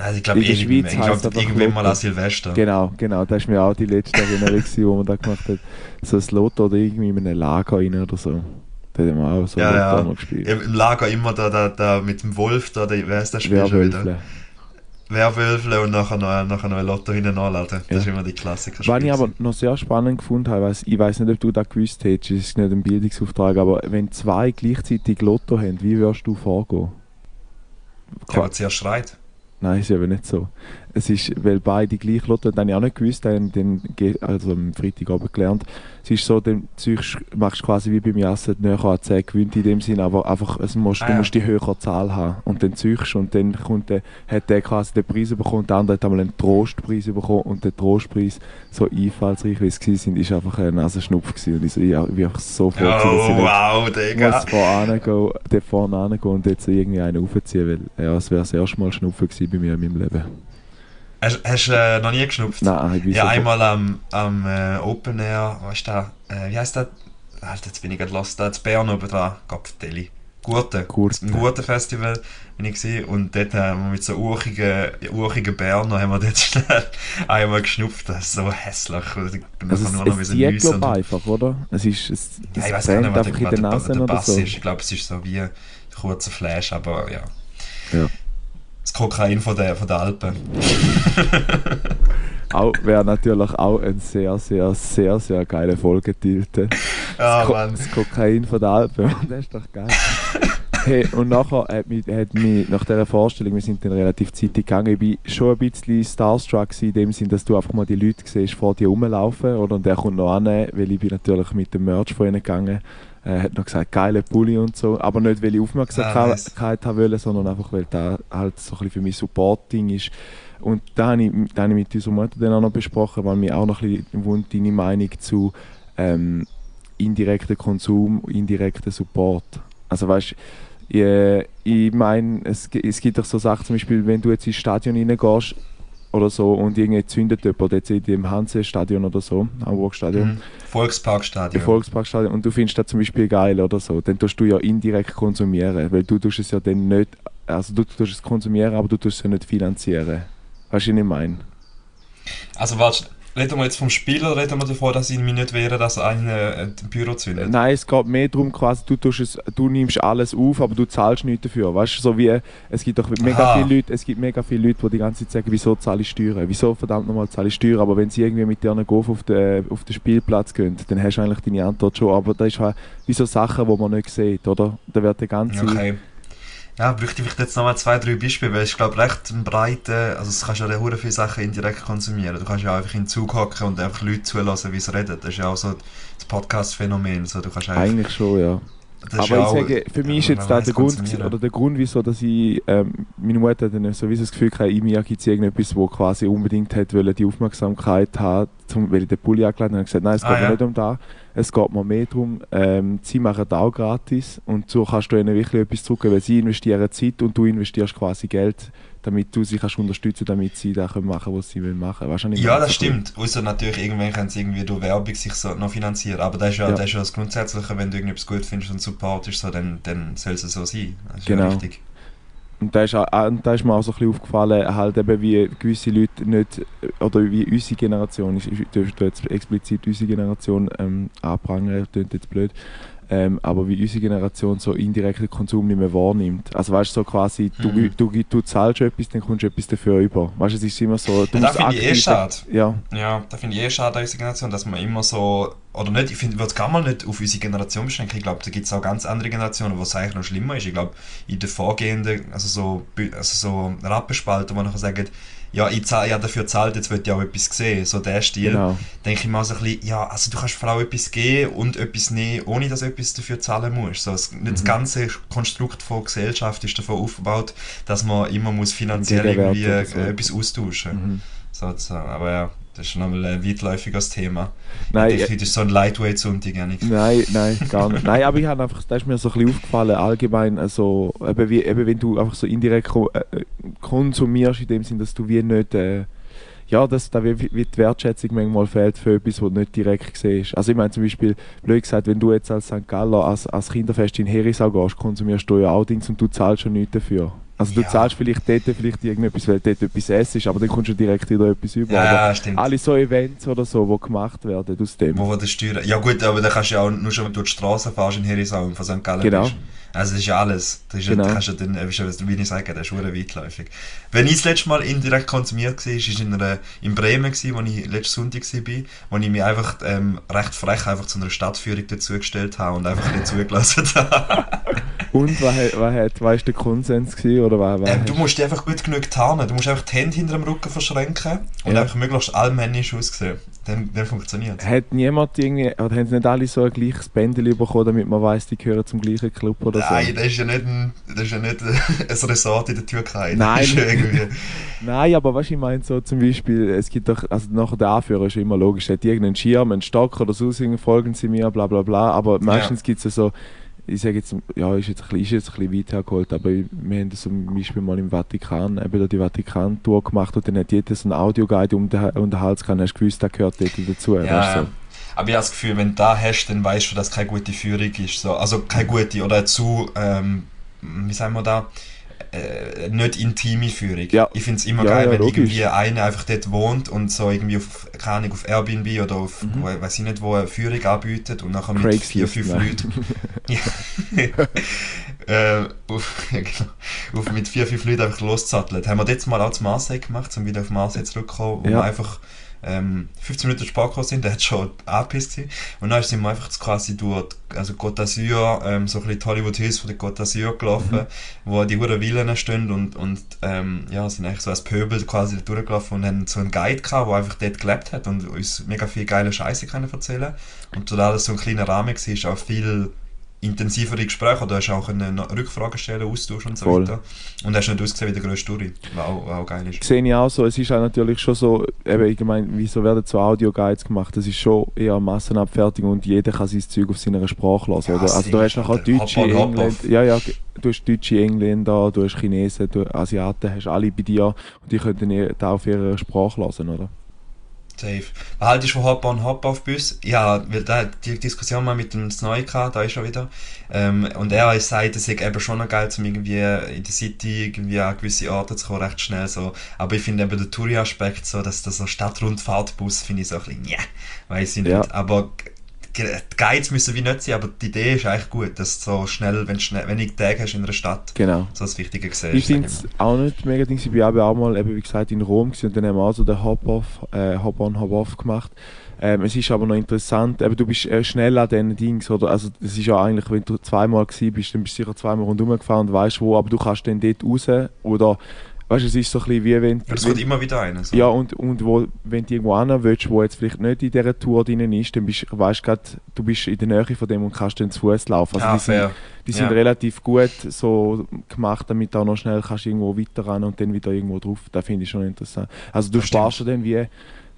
Also, ich glaube, In der irgendwann, Schweiz ich heisst glaub, einfach irgendwann mal an Silvester. Genau, genau. Das ist mir auch die letzte Erinnerung, wo man da gemacht hat. So ein Lotto oder irgendwie in einem Lager rein oder so. Da haben wir auch so Ja, ja. Lotto noch gespielt. Im Lager immer da, da, da mit dem Wolf, da, der, wer ist der Spiel schon wieder? Werwölfle. Werwölfle und nachher noch, nachher noch ein Lotto hinten anladen. Das Ja. ist immer die Klassiker. Was ich aber noch sehr spannend gefunden habe, weiss, ich weiß nicht, ob du das gewusst hättest, es ist nicht ein Bildungsauftrag, aber wenn zwei gleichzeitig Lotto haben, wie würdest du vorgehen? Der, der zuerst schreit. Nein, ist eben nicht so. Es ist, weil beide gleich Lotto, das habe ich auch nicht gewusst, dann, dann, also am Freitagabend gelernt. Es ist so, dann machst du quasi wie beim Jassen näher an 10 gewinnt in dem Sinn, aber einfach, es musst, Ah, du musst die höhere Zahl haben. Und dann ziehst du und dann kommt der, hat der quasi den Preis bekommen, der andere hat einmal einen Trostpreis bekommen und der Trostpreis, so einfallsreich wie es sind, ist einfach ein Nasenschnupf gewesen. Und ich so, ich bin einfach so froh, gewesen, dass ich Oh, wow, Digga. muss vorne gehen, dort vorne hingehen und jetzt irgendwie einen aufziehen, weil ja, es wäre das erste Mal Schnupfen gewesen bei mir in meinem Leben. Hast hast du äh, noch nie geschnupft? Nein, ich bin Ja, einmal am, am äh, Open Air, was ist da? Äh, wie heißt das? Alter, jetzt bin ich gerade lost. Da in Bern oben dran. Gott, Deli. Gute. Gurte. Ein gutes Festival bin ich gewesen. und dort haben wir mit so urchigen, urchigen Berner haben wir dort schnell einmal geschnupft. Das ist so hässlich. Ich Also es, nur noch es nüssen. glaub einfach, oder? Es ist, es, Ja, ich weiß gar nicht, was der, der der, der Bass so. ist. Ich glaube, es ist so wie ein kurzer Flash, aber ja. Ja. Das Kokain von der, von der Alpen. Auch wäre natürlich auch ein sehr, sehr, sehr, sehr geile Folgetitel. Ja, das, Ko Mann. das Kokain von der Alpen, das ist doch geil. Hey, und nachher hat mich, hat mich nach dieser Vorstellung, wir sind dann relativ zeitig gegangen, ich bin schon ein bisschen starstruck in dem Sinn, dass du einfach mal die Leute siehst vor dir rumlaufen, oder? Und der kommt noch an, weil ich bin natürlich mit dem Merch von ihnen gegangen, äh, hat noch gesagt, geile Pulli und so, aber nicht, weil ich Aufmerksamkeit Ah, nice. haben wollte, sondern einfach, weil da halt so ein bisschen für mich Supporting ist. Und da habe ich, da habe ich mit unserer Mutter dann auch noch besprochen, weil mich auch noch ein bisschen deine Meinung zu ähm, indirekten Konsum, indirekten Support. Also weißt ich, ich meine, es, es gibt doch so Sachen, zum Beispiel, wenn du jetzt ins Stadion reingehst oder so und irgendwie zündet jemand, jetzt in dem Hanse-Stadion oder so, Hamburg-Stadion, Mhm. Volksparkstadion. Volksparkstadion und du findest das zum Beispiel geil oder so, dann tust du ja indirekt konsumieren, weil du tust es ja dann nicht, also du tust es konsumieren, aber du tust es ja nicht finanzieren. Weißt du, was ich meine? Also warte, reden wir jetzt vom Spieler oder reden wir davon, dass ich mich nicht wehre, dass einer ein Büro zündet? Nein, es geht mehr darum, quasi, du, tust es, du nimmst alles auf, aber du zahlst nichts dafür. Weißt du, so wie, es gibt doch mega Aha. viele Leute, es gibt mega viele Leute, die die ganze Zeit sagen, wieso zahle ich Steuern? Wieso verdammt nochmal zahle ich Steuern? Aber wenn sie irgendwie mit dir Golf auf den, auf den Spielplatz gehen, dann hast du eigentlich deine Antwort schon. Aber das ist halt wie so Sachen, die man nicht sieht, oder? Da wird der ganze... Okay. Ja, bräuchte ich jetzt nochmal zwei, drei Beispiele, weil ich glaube recht ein also es kannst ja hure viele Sachen indirekt konsumieren. Du kannst ja einfach in den Zug hocken und einfach Leute zulassen, wie sie reden. Das ist ja auch so das Podcast-Phänomen. So, du kannst einfach, Eigentlich schon, ja. Das Aber ich sage, für mich ist jetzt da der Grund, konsumieren. oder der Grund, wieso, dass ich, ähm, meine Mutter dann sowieso das Gefühl gehabt, in mir gibt es irgendetwas, wo quasi unbedingt hat wollen, die Aufmerksamkeit hat, zum, weil ich den Pulli angeladen habe, gesagt, nein, es geht Ah, mir ja. nicht um das. Es geht mir mehr darum, ähm, sie machen das auch gratis und so kannst du ihnen wirklich etwas zurückgeben, weil sie investieren Zeit und du investierst quasi Geld, damit du sie kannst unterstützen damit sie das können machen was sie wollen machen. Weißt du, Ja, das So stimmt. Außer natürlich, irgendwann können sie irgendwie durch Werbung sich so noch finanzieren. Aber das ist ja, Ja. Das, ist ja das Grundsätzliche, wenn du irgendetwas gut findest und supportest, so, dann, dann soll es so sein. Das ist Genau. ja richtig. Und da ist, auch, da ist mir auch so ein bisschen aufgefallen, halt eben wie gewisse Leute nicht, oder wie unsere Generation, ich ich dürfte jetzt explizit unsere Generation ähm, anprangern, das klingt jetzt blöd, ähm, aber wie unsere Generation so indirekten Konsum nicht mehr wahrnimmt. Also weißt du, so quasi, du, Mhm. du, du, du zahlst etwas, dann kommst du etwas dafür über. Weißt du, es ist immer so... Du Ja, das musst finde ich eh schade. Ja, Ja, da finde ich eh schade an unserer Generation, dass man immer so, oder nicht, ich finde, würde es gar mal nicht auf unsere Generation beschränken. Ich glaube, da gibt es auch ganz andere Generationen, wo es eigentlich noch schlimmer ist. Ich glaube, in den vorgehenden, also so, also so Rappenspalten, wo nachher sagen, ja, ich, zahl, ich habe dafür gezahlt, jetzt will ich auch etwas sehen, so der Stil. genau. denke ich mal so ein bisschen, ja, also du kannst allem etwas geben und etwas nehmen, ohne dass du etwas dafür zahlen musst. So, das, nicht das Mhm. ganze Konstrukt von Gesellschaft ist davon aufgebaut, dass man immer muss finanziell irgendwie so. äh, etwas austauschen Mhm. sozusagen. Aber ja, das ist nochmal ein weitläufiges Thema. Nein, ich heute ist so ein Lightweight-Sonntag, Janik. Nein, nein, gar nicht. Nein, aber ich habe einfach, das ist mir so ein bisschen aufgefallen, allgemein, also, eben, wie, eben wenn du einfach so indirekt äh, äh, konsumierst, in dem Sinn, dass du wie nicht, äh, ja, dass da wie, wie die Wertschätzung manchmal fehlt für etwas, was du nicht direkt siehst. Also ich meine zum Beispiel, blöd gesagt, wenn du jetzt als St. Galler als, als Kinderfest in Herisau gehst, konsumierst du ja auch Dings und du zahlst schon nichts dafür. Also du Ja. zahlst vielleicht dort vielleicht irgendetwas, weil dort etwas essen ist, aber dann kommst du direkt wieder etwas über. Aber Ja, stimmt. alle so Events oder so, die gemacht werden aus dem. Wo wo das steuern. Ja gut, aber da kannst du ja auch nur schon, wenn du die Straße fährst in Herisau und von St. Gallen Genau. bist. Also das ist ja alles. Das ist ja, Genau. da kannst du dann, äh, wie ich sage, das ist schon weitläufig. Wenn ich das letzte Mal indirekt konsumiert war, war in, einer, in Bremen, gewesen, wo ich letzten Sonntag war, wo ich mich einfach ähm, recht frech einfach zu einer Stadtführung dazugestellt habe und einfach nicht zugelassen habe. Und was, ist der Konsens gewesen, oder was, was Ähm, du musst dich einfach gut genug tarnen. Du musst einfach die Hände hinter dem Rücken verschränken und Ja. einfach möglichst allmännisch aussehen. Dann, dann funktioniert es. Hat niemand irgendwie, oder haben sie nicht alle so ein gleiches Bändel bekommen, damit man weiss, die gehören zum gleichen Club oder so? Nein, das ist ja nicht ein, das ist ja nicht ein Resort in der Türkei. Nein. Ja Nein, aber was ich meine, so zum Beispiel, es gibt doch, also nachher der Anführer ist ja immer logisch, hat irgendeinen Schirm, einen Stock oder so, folgen sie mir, bla bla bla, aber meistens gibt es ja so, ich sage jetzt, ja, ist jetzt, ein bisschen, ist jetzt ein bisschen weit hergeholt, aber wir haben das zum Beispiel mal im Vatikan, eben da die Vatikan-Tour gemacht und dann hat jeder so einen Audioguide um den, um den Hals gehabt, hast du gewusst, der gehört dort dazu, weißt du, ja. so. Aber ich habe das Gefühl, wenn du da hast, dann weißt du, dass keine gute Führung ist. So. Also keine gute oder zu, ähm, wie sagen wir da, äh, nicht intime Führung. Ja. Ich finde es immer Ja, geil, ja, wenn logisch. irgendwie einer einfach dort wohnt und so irgendwie auf, keine Ahnung, auf Airbnb oder auf, Mhm. we- weiß ich nicht wo, eine Führung anbietet und nachher mit vier, fünf. Leuten äh, auf, genau, auf, mit vier, fünf Leuten einfach loszattelt. Haben wir das mal auch zu Marseille gemacht, um wieder auf Marseille zurückzukommen, wo wir einfach ähm, 15 Minuten gekommen sind, der hat schon angepisst gewesen. Und dann sind wir einfach quasi durch die- also Côte d'Azur, ähm, so ein bisschen die Hollywood Hills von der Côte d'Azur gelaufen, Mhm. wo die Huren Villen stehen und, und ähm, ja, sind eigentlich so als Pöbel quasi durchgelaufen und haben so einen Guide gehabt, der einfach dort gelebt hat und uns mega viel geile Scheiße können erzählen Und da das so ein kleiner Rahmen war, ist auch viel intensivere Gespräche, oder hast auch eine Rückfrage stellen, Austausch und so Voll. weiter. Und hast nicht ausgesehen wie der grösste Story, was auch, was auch geil ist. sehe ich auch so. Es ist auch natürlich schon so, eben, ich meine, wieso werden so Audioguides gemacht? Das ist schon eher Massenabfertigung und jeder kann sein Zeug auf seiner Sprache lassen. Ja? Also du hast nachher Alter. Deutsche, Engländer, ja, ja, du hast Deutsche, Engländer, du hast Chinesen, du Asiaten, hast alle bei dir und die können dann da auf ihrer Sprache lassen, oder? Safe. Was haltest du von Hop on Hop auf Bus? Ja, weil da die Diskussion mal mit dem Snoi gehabt, da ist er wieder. Ähm, und er hat gesagt, es ist eben schon noch geil, um irgendwie in der City irgendwie an gewisse Orte zu kommen, recht schnell so. Aber ich finde eben den Touri-Aspekt so, dass das so Stadtrundfahrtbus finde ich so ein bisschen, ja, weiß ich nicht. Ja. Aber Guides müssen wie nicht sein, aber die Idee ist eigentlich gut, dass du so schnell, wenn du schnell, wenig Tage hast in einer Stadt, Genau. so das Wichtige siehst. Ich finde es auch nicht mega Ding. Ich bin aber auch mal, eben, wie gesagt, in Rom und dann haben wir auch so den Hop-Off, äh, Hop-on, Hop-off gemacht. Ähm, es ist aber noch interessant, eben, du bist äh, schnell an diesen Dings, oder? Also, das ist ja eigentlich, wenn du zweimal gewesen bist, dann bist du sicher zweimal rundherum gefahren und weißt wo, aber du kannst dann dort raus, oder, weißt du, es ist so ein bisschen wie wenn, Ja, das wenn kommt immer wieder rein. So. ja, und, und wo, wenn du irgendwo hin willst, wo jetzt vielleicht nicht in dieser Tour drin ist, dann bist, weißt du grad, du bist in der Nähe von dem und kannst dann zu Fuß laufen. Also ah, die sind, die sind Ja. relativ gut so gemacht, damit du auch noch schnell kannst irgendwo weiter ran und dann wieder irgendwo drauf. Das finde ich schon interessant. Also du Das sparst dir dann wie,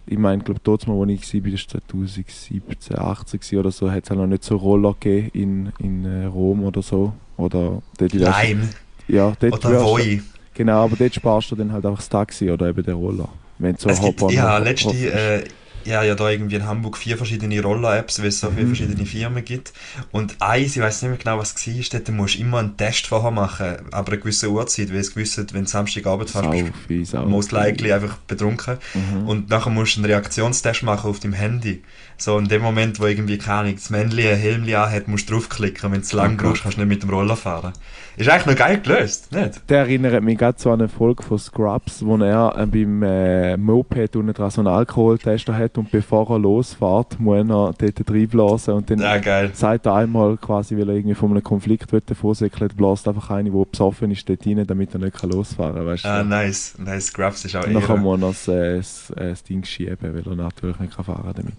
ich meine, glaube dort mal, wo ich war, das war 2017, 18 oder so, hat es halt noch nicht so Roller gegeben in, in äh, Rom oder so. Oder dort in der- Lime Ja, dort oder Voi. Genau, aber dort sparst du dann halt einfach das Taxi oder eben den Roller. Wenn so Es gibt, ja, letzte, äh, ja, ja, da irgendwie in Hamburg vier verschiedene Roller-Apps, weil es so viele Mhm. verschiedene Firmen gibt. Und eins, ich weiß nicht mehr genau, was es war, dort musst du immer einen Test vorher machen, aber eine gewisse Uhrzeit, weil es gewusst hat, wenn du Samstagabend fährst, bist du most likely einfach betrunken. Mhm. Und nachher musst du einen Reaktionstest machen auf deinem Handy. So in dem Moment, wo irgendwie, keine Ahnung, das Männchen ein Helm anhat, musst du draufklicken. Wenn du zu lang Oh brauchst, kannst du nicht mit dem Roller fahren. Ist eigentlich noch geil gelöst, nicht? Der erinnert mich gerade so an eine Folge von Scrubs, wo er äh, beim äh, Moped unten dran so einen Alkoholtester hat und bevor er losfährt, muss er dort reinblasen und dann Ja, geil. sagt er einmal quasi, weil er irgendwie von einem Konflikt vorsäckelt, bläst einfach eine, die besoffen ist, dort rein, damit er nicht kann losfahren kann, weißt du? Ah, nice. Nice. Scrubs ist auch und dann kann man noch das, äh, das, äh, das Ding schieben, weil er natürlich nicht kann fahren damit.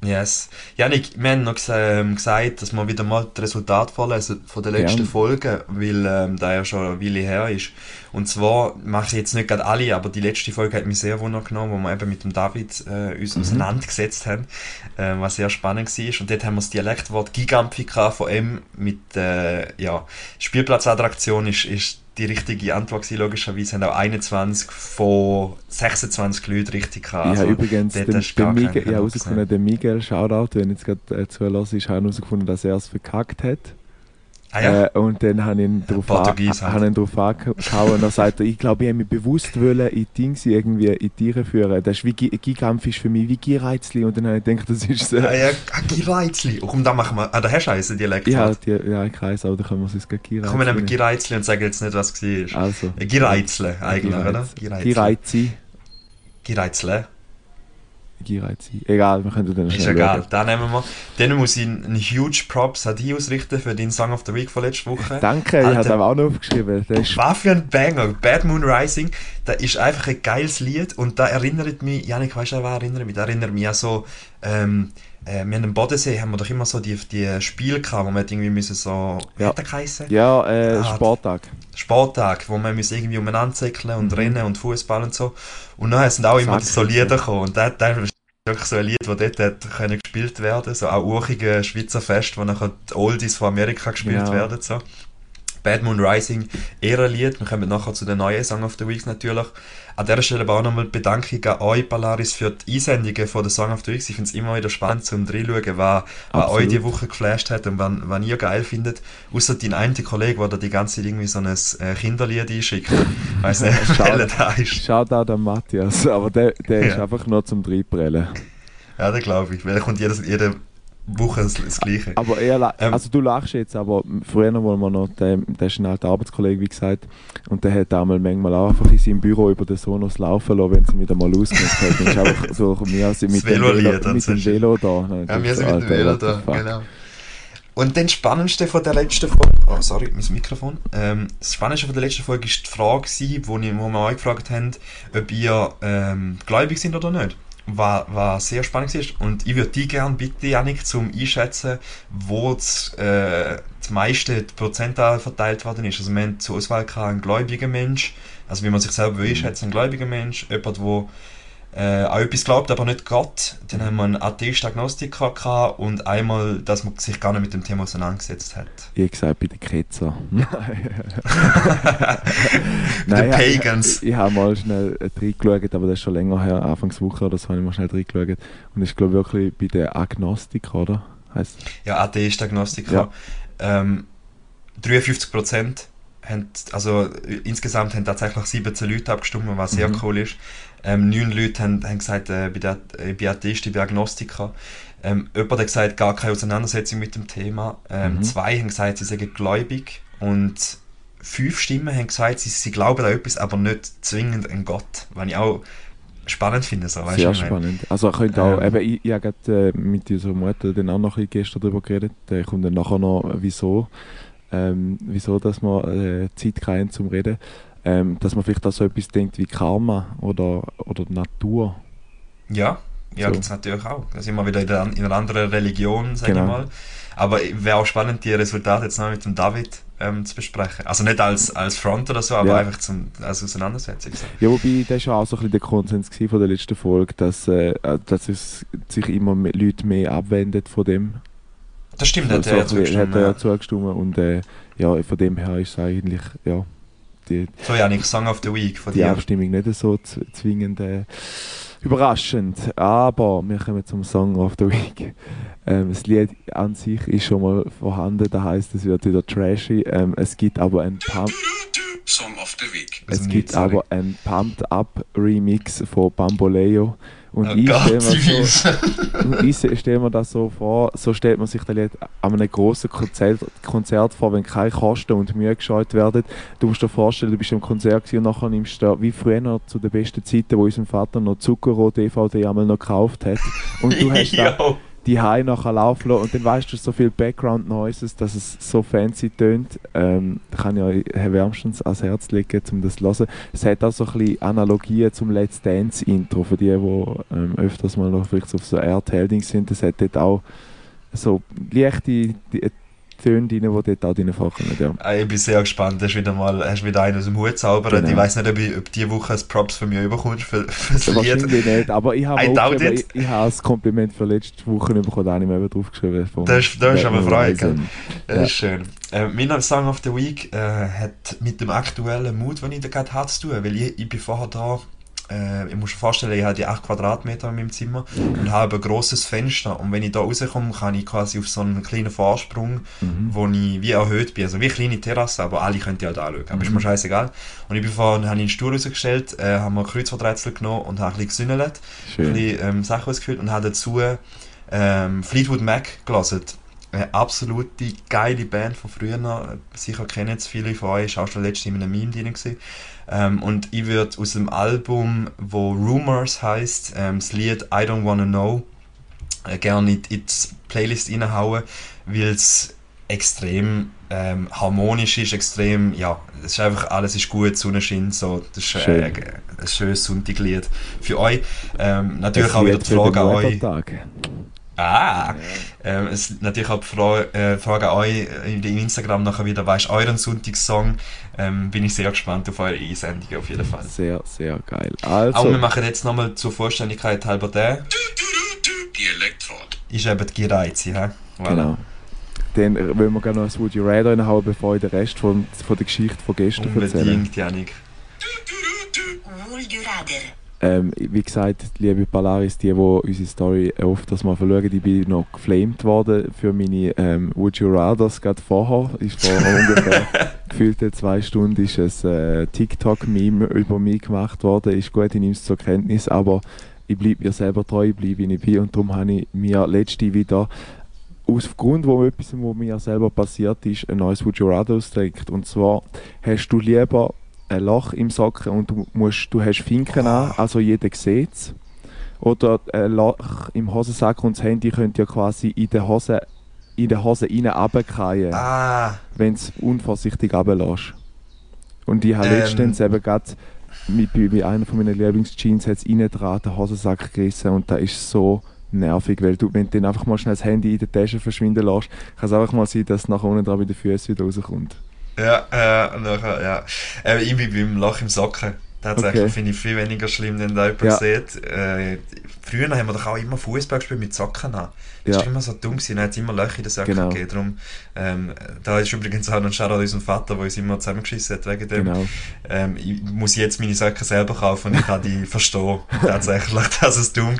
Yes. Janik, wir haben noch ähm, gesagt, dass wir wieder mal das Resultat vorlesen von der letzten Gern. Folge, weil ähm, da ja schon eine Weile her ist. Und zwar mache ich jetzt nicht gerade alle, aber die letzte Folge hat mich sehr wundergenommen, wo wir eben mit dem David äh, uns Mhm. auseinandergesetzt haben, äh, was sehr spannend war. Und dort haben wir das Dialektwort Gigampfika von M mit äh, ja, Spielplatzattraktion ist, ist die richtige Antwort gewesen, logischerweise. Haben auch 21 von 26 Leuten richtig gehabt. ich Also, habe übrigens den, den Miguel, ich habe herausgefunden, den Miguel, Shoutout, wenn jetzt gerade äh, zuhörst, ist, habe herausgefunden, dass er es verkackt hat. Ah, ja. Äh, und dann habe ich ihn drauf, Portugies halt. ihn drauf angehauen und er sagte, ich glaube, ich habe mich bewusst wollen, in Dings irgendwie in Tiere führen. Das ist wie Gi- Gigampf ist für mich wie Gireizli und dann habe ich gedacht, das ist Ah, äh, ja, ah, Gireizli. Und komm, da machen wir. Ah, da hast du einen Dialekt. ja, die, ja, ich weiß, aber da können wir es jetzt Gireizli. Komm, wir nehmen Gireizli und sagen jetzt nicht, was es war. Also. Gireizle eigentlich, Gireiz- oder? Gireizi. Gireizle. Gireizi. Egal, wir können dann Ist egal, da nehmen wir. Dann muss ich einen huge Props an dich ausrichten für deinen Song of the Week von letzter Woche. Danke, ich Alter. habe aber auch noch aufgeschrieben. Ist Was für ein Banger. Bad Moon Rising, das ist einfach ein geiles Lied und da erinnert mich, Janik, weißt du, an was erinnert mich? Da erinnert mich an so, ähm, äh, wir haben am Bodensee, haben wir doch immer so die, die Spiele gehabt, wo wir irgendwie müssen so, wie Ja. hat geheißen? ja, äh, Ah, Sporttag. Sporttag, wo man müssen irgendwie umeinander zickeln und rennen und Fußball und so. Und dann sind auch immer Sack, so Lieder gekommen. Und das, das ist wirklich so ein Lied, das dort hat können gespielt werden So auch urchige Schweizer Fest, wo nachher die Oldies von Amerika gespielt Ja. werden. So. Bad Moon Rising, eher ein Lied. Wir kommen nachher zu den neuen Song of the Weeks natürlich. An dieser Stelle aber auch nochmal Bedankung an euch, Polaris, für die Einsendungen von den Song of the Weeks. Ich finde es immer wieder spannend zum reinschauen, was, was euch die Woche geflasht hat und was, ihr geil findet. Außer dein einen Kollege, der da die ganze Zeit irgendwie so ein äh, Kinderlied einschickt. Weiss nicht, welcher da ist. Shoutout an Matthias, aber der, der ist Ja. einfach nur zum Dreibrellen. Ja, das glaube ich. Weil er kommt jedes, jede Woche das, das Gleiche. Aber er, la- Ähm. also du lachst jetzt, aber früher, wo wir noch, der, der ist ein alter Arbeitskollege, wie gesagt, und der hat einmal manchmal auch einfach in seinem Büro über den Sonos laufen lassen, wenn sie wieder mal ausgemacht hat. Und ist einfach so mir als mit, dem Velolied Velo, mit dem. Velo da. Dann Ja, wir sind mit dem Velo da, genau. Und dann das Spannendste von der letzten Folge, oh sorry, mein Mikrofon. Ähm, das Spannendste von der letzten Folge ist die Frage gewesen, wo, ich, wo wir euch gefragt haben, ob ihr ähm, gläubig sind oder nicht. Was, was sehr spannend ist. Und ich würde dich gerne bitten, Janik, zum einschätzen, wo das, äh, das meiste die Prozentzahl verteilt worden ist. Also wir haben zur Auswahl gehabt, einen gläubigen Mensch, also wie man sich selber will, einschätzen, ein gläubiger Mensch, jemand, der äh, an etwas glaubt, aber nicht Gott. Dann haben wir einen Atheist-Agnostiker gehabt und einmal, dass man sich gar nicht mit dem Thema auseinandergesetzt hat. Ich gesagt, bei den Ketzer. Mit den ich- Pagans. Ich, ich habe mal schnell äh, reingeschaut, aber das ist schon länger her, Anfangswoche oder so, habe ich mal schnell reingeschaut. Und ich glaube wirklich bei den Agnostikern, oder? Heißt Ja, Atheist-Agnostiker. Ähm, 53% haben, also äh, insgesamt haben tatsächlich 17 Leute abgestimmt, was sehr Mhm. cool ist. Ähm, 9 Leute haben, haben gesagt, äh, bei, der, äh, bei Atheist, ich bin Agnostiker. Ähm, jemand hat gesagt, gar keine Auseinandersetzung mit dem Thema. Ähm, Mhm. Zwei haben gesagt, sie seien gläubig. Und fünf Stimmen haben gesagt, sie, sie glauben an etwas, aber nicht zwingend an Gott. Was ich auch spannend finde. So, weißt Sehr ich spannend. Also könnte auch, Ähm. eben, ich, ich habe gerade, äh, mit unserer Mutter dann auch noch ein bisschen gestern darüber geredet. Der kommt dann nachher noch, wieso, ähm, wieso dass man äh, Zeit kann zum Reden. Ähm, dass man vielleicht auch so etwas denkt wie Karma oder, oder Natur. Ja, Ja, So. gibt es natürlich auch. Da sind wir wieder in, der, in einer anderen Religion, sag Genau. ich mal. Aber wäre auch spannend, die Resultate jetzt noch mit dem David ähm, zu besprechen. Also nicht als, als Front oder so, aber Ja. einfach zum, als Auseinandersetzung. So. Ja, wobei, das war auch so ein bisschen der Konsens von der letzten Folge, dass, äh, dass es sich immer mehr Leute mehr abwenden von dem. Das stimmt, hat so, er ja ein bisschen- zugestimmt. hat er ja ja. zugestimmt und äh, ja, von dem her ist es eigentlich, ja, die, So, Janik, Song of the Week von die dir. Abstimmung nicht so zwingend äh, überraschend. Aber wir kommen zum Song of the Week. Ähm, das Lied an sich ist schon mal vorhanden, das heisst, es wird wieder trashy. Ähm, es gibt aber ein Pump, Song of the Week. Es nicht, gibt aber ein Pumped Up Remix von Bamboleo. Und Oh ich stelle mir, so, stell mir das so vor, so stellt man sich Lied an einem grossen Konzert, Konzert vor, wenn keine Kosten und Mühe gescheut werden. Du musst dir vorstellen, du bist am Konzert und nachher nimmst du, wie früher noch zu den besten Zeiten, wo unser Vater noch Zuckerrohr DVD einmal noch gekauft hat. Und du hast da. Die High nachher laufen lassen und dann weißt du so viel Background Noises, dass es so fancy tönt. Ähm, kann ich euch wärmstens ans Herz legen, um das zu hören. Es hat auch so ein bisschen Analogien zum Let's Dance Intro, für die, die ähm, öfters mal noch vielleicht auf so RTL-Dings sind. Es hat dort auch so leichte Töne drin, die dort auch vorkommen. Ja. Ah, Ich bin sehr gespannt. Hast wieder mal, hast wieder einen aus dem Hut zaubern. Genau. Ich weiß nicht, ob, ich, ob die Woche ein Props von mir überkommst für, für das Lied. Wahrscheinlich nicht, aber ich habe auch ich, ich habe das Kompliment für letzte Woche bekommen, ich mir eben draufgeschrieben. Das ist- das ist aber? Horizon. Das Ja. ist schön. Äh, mein Song of the Week äh, hat mit dem aktuellen Mut, den ich da gerade hatte, zu tun. Weil ich, ich bin vorher da, äh, ich muss mir vorstellen, ich habe die 8 Quadratmeter in meinem Zimmer und habe ein grosses Fenster. Und wenn ich da rauskomme, kann ich quasi auf so einen kleinen Vorsprung, Mhm. wo ich wie erhöht bin. Also wie eine kleine Terrasse, aber alle können die halt anschauen. Aber ist mir scheißegal. Und ich bin vorher, habe ich einen Stuhl rausgestellt, äh, haben wir Kreuzworträtsel genommen und habe ein bisschen gesünnelt ein bisschen ähm, Sachen ausgefüllt und habe dazu ähm, Fleetwood Mac gelesen. Eine absolute geile Band von früher. Sicher kennen es viele von euch. Ist auch schon letztens in einem Meme drin. gewesen. Ähm, und ich würde aus dem Album, wo Rumors heißt, ähm, das Lied I Don't Wanna Know, äh, gerne in, die Playlist reinhauen, weil es extrem ähm, harmonisch ist, extrem, ja, es ist einfach, alles ist gut, Sonnenschein, so, das ist äh, Schön. ein schönes Sonntaglied für euch. Ähm, natürlich Das auch wieder die Frage an euch. Ah! Ähm, es, natürlich auch die Frage, äh, Frage an euch äh, in Instagram nachher wieder, was ist euren Sonntagssong? Ähm, bin ich sehr gespannt auf eure Einsendungen auf jeden Fall. Sehr, sehr geil. Aber wir Also, machen jetzt nochmal zur Vollständigkeit halber den. Die Elektrod. Ist eben die Gereize, hä? Voilà. genau. Dann wollen wir gerne noch ein Would You Rather reinhauen, bevor ich den Rest von, von der Geschichte von gestern erzähle. Unbedingt, Janik. Would you rather? Ähm, wie gesagt, liebe Polaris, die, die unsere Story öfters mal verschauen, ich bin noch geflamed worden für meine ähm, Would You Rathers gerade vorher. Ist vor ungefähr gefühlte zwei Stunden ist ein äh, TikTok-Meme über mich gemacht worden. Ist gut, ich nehme es zur Kenntnis, aber ich bleibe mir selber treu, bleibe wie ich bin und darum habe ich mir letzte wieder aus Grund, wo etwas, wo mir selber passiert ist, ein neues Would You Rather ausdenkt. Und zwar hast du lieber ein Loch im Socken und du, musst, du hast Finken an, also jeder sieht es. Oder ein Loch im Hosensack und das Handy könnte ja quasi in der Hose in der Hose rein runterfallen, Ah, wenn du es unvorsichtig runterlässt. Und ich habe Ähm. letztens eben gerade mit, bei, einer von meinen Lieblingsjeans hat es innen dran den Hosensack gerissen und da ist so nervig, weil du, wenn du dann einfach mal schnell das Handy in der Tasche verschwinden lässt, kann es einfach mal sein, dass es nachher unten dran bei den Füßen wieder rauskommt. Ja, äh, und nachher, ja. Äh, ich bin beim Loch im Socken. Tatsächlich Okay. finde ich viel weniger schlimm, wenn da jemand Ja. sieht. Äh, früher haben wir doch auch immer Fußball gespielt mit Socken an. Das Ja. war immer so dumm, gewesen. dann hat es immer Löcher in den Socken Genau. gegeben. Darum, ähm, da ist übrigens auch ein Shoutout an unseren Vater, der uns immer zusammengeschissen hat wegen dem. Genau. Ähm, ich muss jetzt meine Socken selber kaufen und ich kann die verstehen, tatsächlich, dass es dumm war.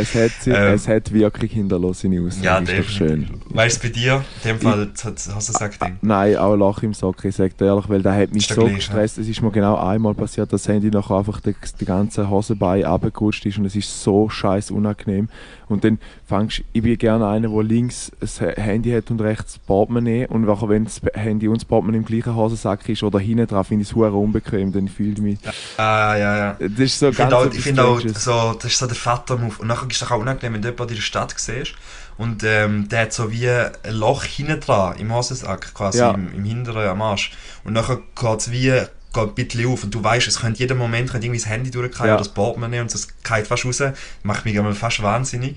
Es hat, sie, Ähm. es hat wirklich hinterlassen, seine Aussage. Ja, ist definitiv. schön. Weißt du, bei dir, in dem Fall, das hast du gesagt, Ding. Nein, auch Lach im Socken, ich sage dir ehrlich, weil der hat mich so gleich, gestresst. Es ist mir genau einmal passiert, dass das Handy nachher einfach die, die ganze Hosenbein runtergerutscht ist und es ist so scheiß unangenehm. Und dann fängst ich bin gerne einer, der links das Handy hat und rechts das Portemonnaie und nachher, wenn das Handy und das Portemonnaie im gleichen Hosensack ist oder hinten drauf, finde ich es hure unbequem, dann fühle ich mich... Ah, ja, ja. Das ist so Ich finde ganz auch, ich finde auch so, das ist so der Vater-Move. Und nachher ist es auch unangenehm, wenn du jemanden in der Stadt siehst und ähm, der hat so wie ein Loch hinten dran im Hosensack, quasi Ja. im, im hinteren am Arsch. Und nachher geht es wie geht ein bisschen auf und du weißt, es könnte jeden Moment könnte irgendwie das Handy durchgehen Ja. oder das Portemonnaie und es geht fast raus, macht mich einmal fast wahnsinnig.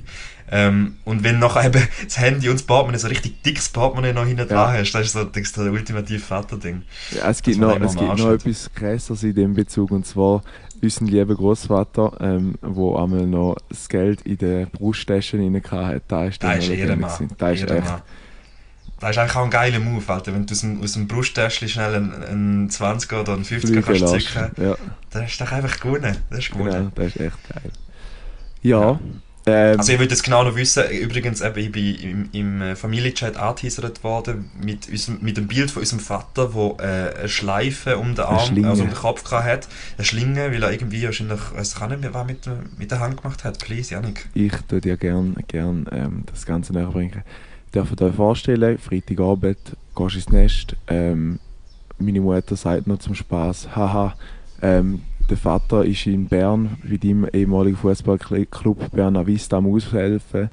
Ähm, und wenn nachher eben das Handy und das Portemonnaie, so richtig dickes Portemonnaie noch hinten dran hast, das ist so das, das ultimative Vater-Ding. Ja, es gibt, noch, es gibt noch etwas krasseres in dem Bezug und zwar unseren lieben Großvater, ähm, wo einmal noch das Geld in der Brusttasche rein hatte. Da ist Da der ist Ehrenmann. Da ist echt. Das ist eigentlich auch ein geiler Move, Alter. Wenn du aus dem, aus dem Brusttäschchen schnell einen, einen 20er oder einen 50er Flügel kannst zücken, Ja, das ist doch einfach gewonnen. Das ist gewonnen. genau, das ist echt geil. Ja, ähm, Also ich würde jetzt genau noch wissen, übrigens eben, ich bin im, im äh, Familienchat angeteasert worden mit, unserem, mit dem Bild von unserem Vater, der äh, eine Schleife um den Arm, also um den Kopf gehabt hat. Eine Schlinge, weil er irgendwie wahrscheinlich, weiß ich auch nicht mehr, was mit, mit der Hand gemacht hat. Please, Janik. ich tue dir gern, gern ähm, das Ganze näher Darf dir vorstellen, Freitagabend gehst ins Nest, ähm, meine Mutter sagt noch zum Spaß, haha, ähm, der Vater ist in Bern bei deinem ehemaligen Fußballclub Berna Vista am Aushelfen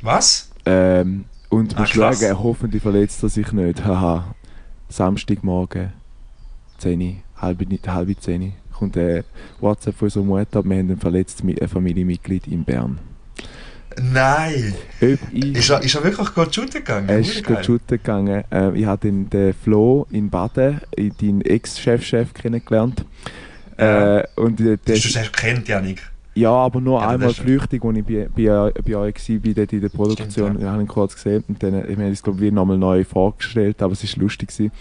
Was? ähm, und Ah, muss krass. schauen, hoffentlich verletzt er sich nicht, haha. Samstagmorgen, 10, halbe, halbe 10, kommt ein WhatsApp von unserer Mutter, wir haben ein verletztes Familienmitglied in Bern. Nein! Ist er, ist er wirklich gut shooten gegangen? Er ist gut shooten gegangen. Äh, ich habe den, den Flo in Baden, äh, deinen Ex-Chef-Chef kennengelernt. Ja. Äh, und äh, Das das, hast du das kennt, Janik. ja, aber nur Ja, das einmal flüchtig, als ich bei, bei, bei euch war, bei dort in der Produktion. Stimmt, ja. Ich habe ihn kurz gesehen und dann, ich habe es glaube ich nochmal neu vorgestellt, aber es war lustig. Gewesen.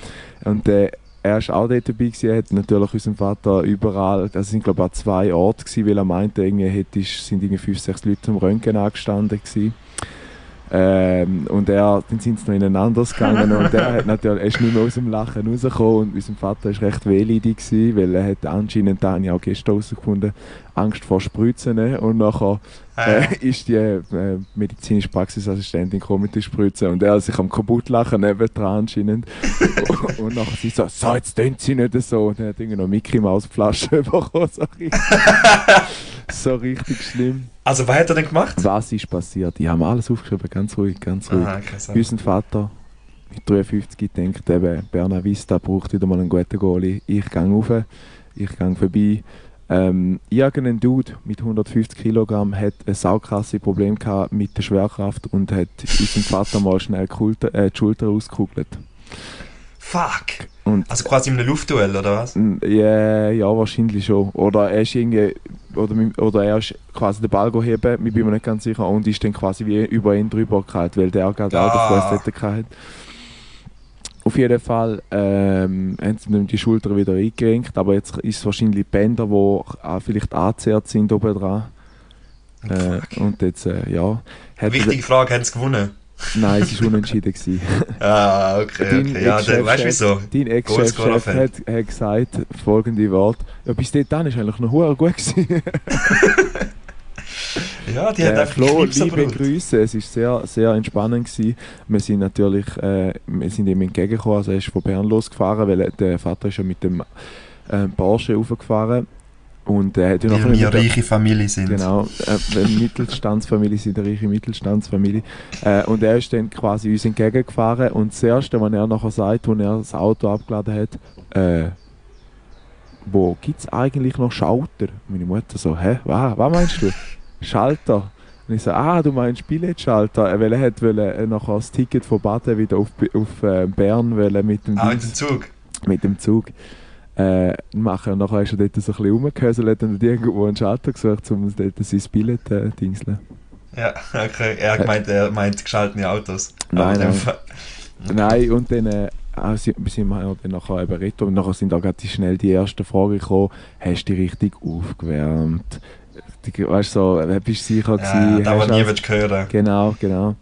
Und äh, er war auch dort dabei, gewesen, er hat natürlich unseren Vater überall, das sind glaube ich an zwei Orten gewesen, weil er meinte, irgendwie hätte, sind irgendwie fünf, sechs Leute zum Röntgen angestanden gewesen. Ähm, und er, dann sind sie noch ineinander gegangen und er hat natürlich, er ist nicht mehr aus dem Lachen rausgekommen und unser Vater war recht wehleidig gewesen, weil er hat anscheinend, da habe ich auch gestern herausgefunden, Angst vor Spritzen und nachher Äh, äh, ist die äh, medizinische Praxisassistentin gekommen mit den Spritzen und er hat sich am kaputt lachen nebendran anscheinend. Und, und nachher sie so, so jetzt tun sie nicht so. Und dann hat irgendwie noch Mickey Maus Flasche bekommen, so so richtig schlimm. also, was hat er denn gemacht? Was ist passiert? Ich habe alles aufgeschrieben, ganz ruhig, ganz ruhig. Aha. Unser Vater mit 53 denkt eben, Berna Vista braucht wieder mal einen guten Goalie. Ich gehe rauf, ich gehe vorbei. Ähm, irgendein Dude mit 150 Kilogramm hat ein saukrasse Problem gehabt mit der Schwerkraft und hat unserem Vater mal schnell die Schulter, äh, die Schulter ausgekugelt. Fuck! Und Also quasi in einem Luftduell, oder was? Ja, ja, wahrscheinlich schon. Oder er ist irgendwie, oder, oder er ist quasi den Ball geheben, ich bin mir nicht ganz sicher, und ist dann quasi wie über ihn drüber gehalten, weil der gerade auch Ah. den Fuß dort hatte. Auf jeden Fall ähm, haben sie ihm die Schulter wieder eingerenkt, aber jetzt ist es wahrscheinlich Bänder, die auch vielleicht angezerrt sind oben dran. Äh, und jetzt, äh, ja. Wichtige Frage, haben sie gewonnen? Nein, es war unentschieden. gewesen. Ah, okay, Dein okay. Ja, dann, weißt du wieso? Dein Ex-Chef hat, hat gesagt folgende Worte. Ja, bis dahin ist eigentlich noch gut gewesen. Ja, die hat Äh, einfach Flo, liebe. Grüße. Es war sehr, sehr entspannend. Gewesen. Wir sind natürlich äh, wir sind ihm entgegengekommen. Also er ist von Bern losgefahren, weil er- der Vater ist ja mit dem äh, Porsche raufgefahren. Und er hat ja mit eine reiche Familie sind. Genau, äh, eine Mittelstandsfamilie sind eine reiche Mittelstandsfamilie. Äh, und er ist dann quasi uns entgegengefahren und das Erste, was er nachher sagt, als er das Auto abgeladen hat, äh, wo gibt es eigentlich noch Schalter? Meine Mutter so, hä, was, was meinst du? Schalter? Und ich so, ah, du meinst Billetschalter, Äh, weil er hat wollte, nachher das Ticket von Baden wieder auf, auf Bern wollen mit dem Ah, mit Dienst- dem Zug. mit dem Zug äh, machen. Und nachher ist er dort so ein bisschen rumgehöselt und hat irgendwo einen Schalter gesucht, um dort sein Billett äh, dingseln. Ja, okay. Er hat gemeint, er meint geschaltete Autos. Nein, nein. Nein, und dann äh, ah, sind, sind wir ja dann nachher eben retro und nachher sind auch gerade schnell die ersten Fragen gekommen, hast du dich richtig aufgewärmt? Die, weißt du, so, äh, bist du sicher Ja, gewesen? da, was Hast nie alles- willst hören. Genau, genau.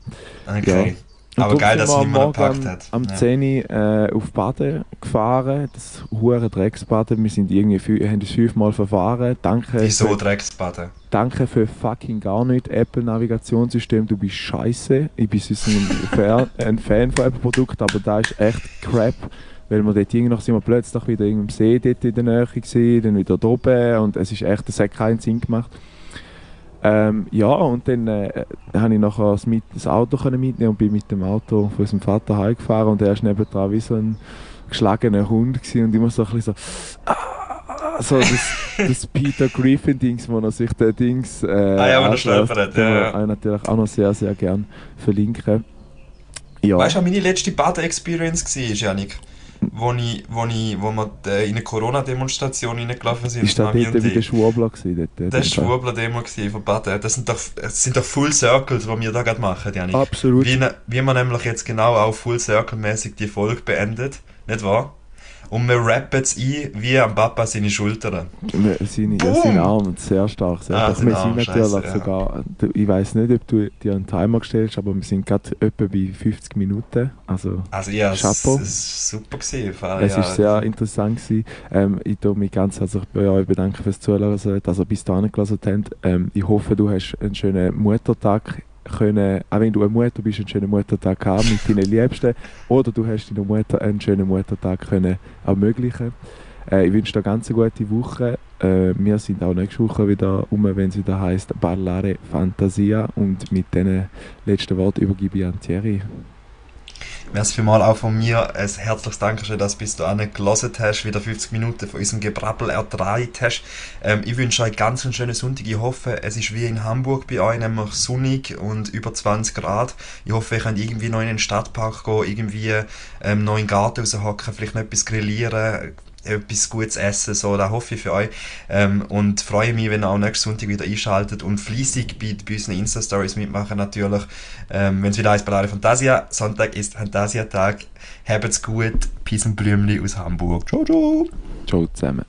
Okay. Und Aber geil, dass wir es am niemand gepackt am, hat. Am Ja. 10 Uhr äh, auf Baden gefahren, das hure Drecksbaden. Wir sind irgendwie fü haben uns fünfmal verfahren. Danke, Wieso für, Drecksbaden? danke für fucking gar nicht Apple Navigationssystem. Du bist scheiße. Ich bin sonst ein, Fan, ein Fan von Apple Produkten, aber da ist echt crap. Weil wir dort irgendwie noch sind wir plötzlich wieder in einem See dort in der Nähe gewesen, dann wieder da oben und es ist echt, es hat keinen Sinn gemacht. Ähm, ja, und dann äh, habe ich nachher das, mit, das Auto können mitnehmen und bin mit dem Auto von unserem Vater heimgefahren und er ist nebendran wie so ein geschlagener Hund gewesen und immer so ein bisschen so, ah, so das, das Peter Griffin-Dings, wo er sich der Dings, äh, Ah ja, wo er den ja. natürlich auch noch sehr, sehr gern verlinken. Ja. Weißt du, was meine letzte Baden-Experience war, Janik? Wo, ich, wo, ich, wo wir äh, in eine Corona-Demonstration reingelaufen sind. ist das dort wie der. Schwurbler gewesen? Dort, Das war Schwurbler-Demo von Baden. Das sind doch, das sind doch Full Circles, die wir da gerade machen, Janik. Absolut. Wie, ne- wie man nämlich jetzt genau auch Full Circle-mäßig die Folge beendet, nicht wahr? Und wir rappen es ein, wie am Papa seine Schultern. Wir- Seine, ja, sein Arm, sehr stark. Sehr Ah, stark. Wir sind natürlich ja. sogar, ich weiß nicht, ob du dir einen Timer gestellt hast, aber wir sind gerade etwa bei 50 Minuten. Also Also ja, es, Chapeau. es war super gewesen. Fall, es ja. ist sehr interessant gewesen. Ähm, ich tue mich ganz herzlich bei euch bedanken fürs Zuhören, also bis dahin gelassen habt. Ähm, ich hoffe, du hast einen schönen Muttertag können, auch wenn du eine Mutter bist, einen schönen Muttertag haben mit deinen Liebsten oder du hast deiner Mutter einen schönen Muttertag können ermöglichen. Äh, ich wünsche dir ganz eine gute Woche. Äh, wir sind auch nächste Woche wieder um, wenn es wieder heißt Ballare Fantasia und mit diesen letzten Worten übergebe ich an Thierry. Merci vielmals auch von mir ein herzliches Dankeschön, dass du bis dahin gelesen hast, wieder 50 Minuten von unserem Gebrabbel ertragen hast. Ähm, ich wünsche euch ganz einen schönen Sonntag. Ich hoffe, es ist wie in Hamburg bei euch, nämlich sonnig und über 20 Grad. Ich hoffe, ihr könnt irgendwie noch in den Stadtpark gehen, irgendwie ähm, noch in den Garten raushocken, vielleicht noch etwas grillieren, etwas Gutes essen, so, das hoffe ich für euch. Ähm, und freue mich, wenn ihr auch nächsten Sonntag wieder einschaltet und fleissig bei, bei unseren Insta-Stories mitmachen natürlich. Ähm, wenn es wieder heißt Ballare Fantasia, Sonntag ist Fantasia-Tag. Habt's gut, Peace und Blümli aus Hamburg. Ciao, ciao! Ciao zusammen.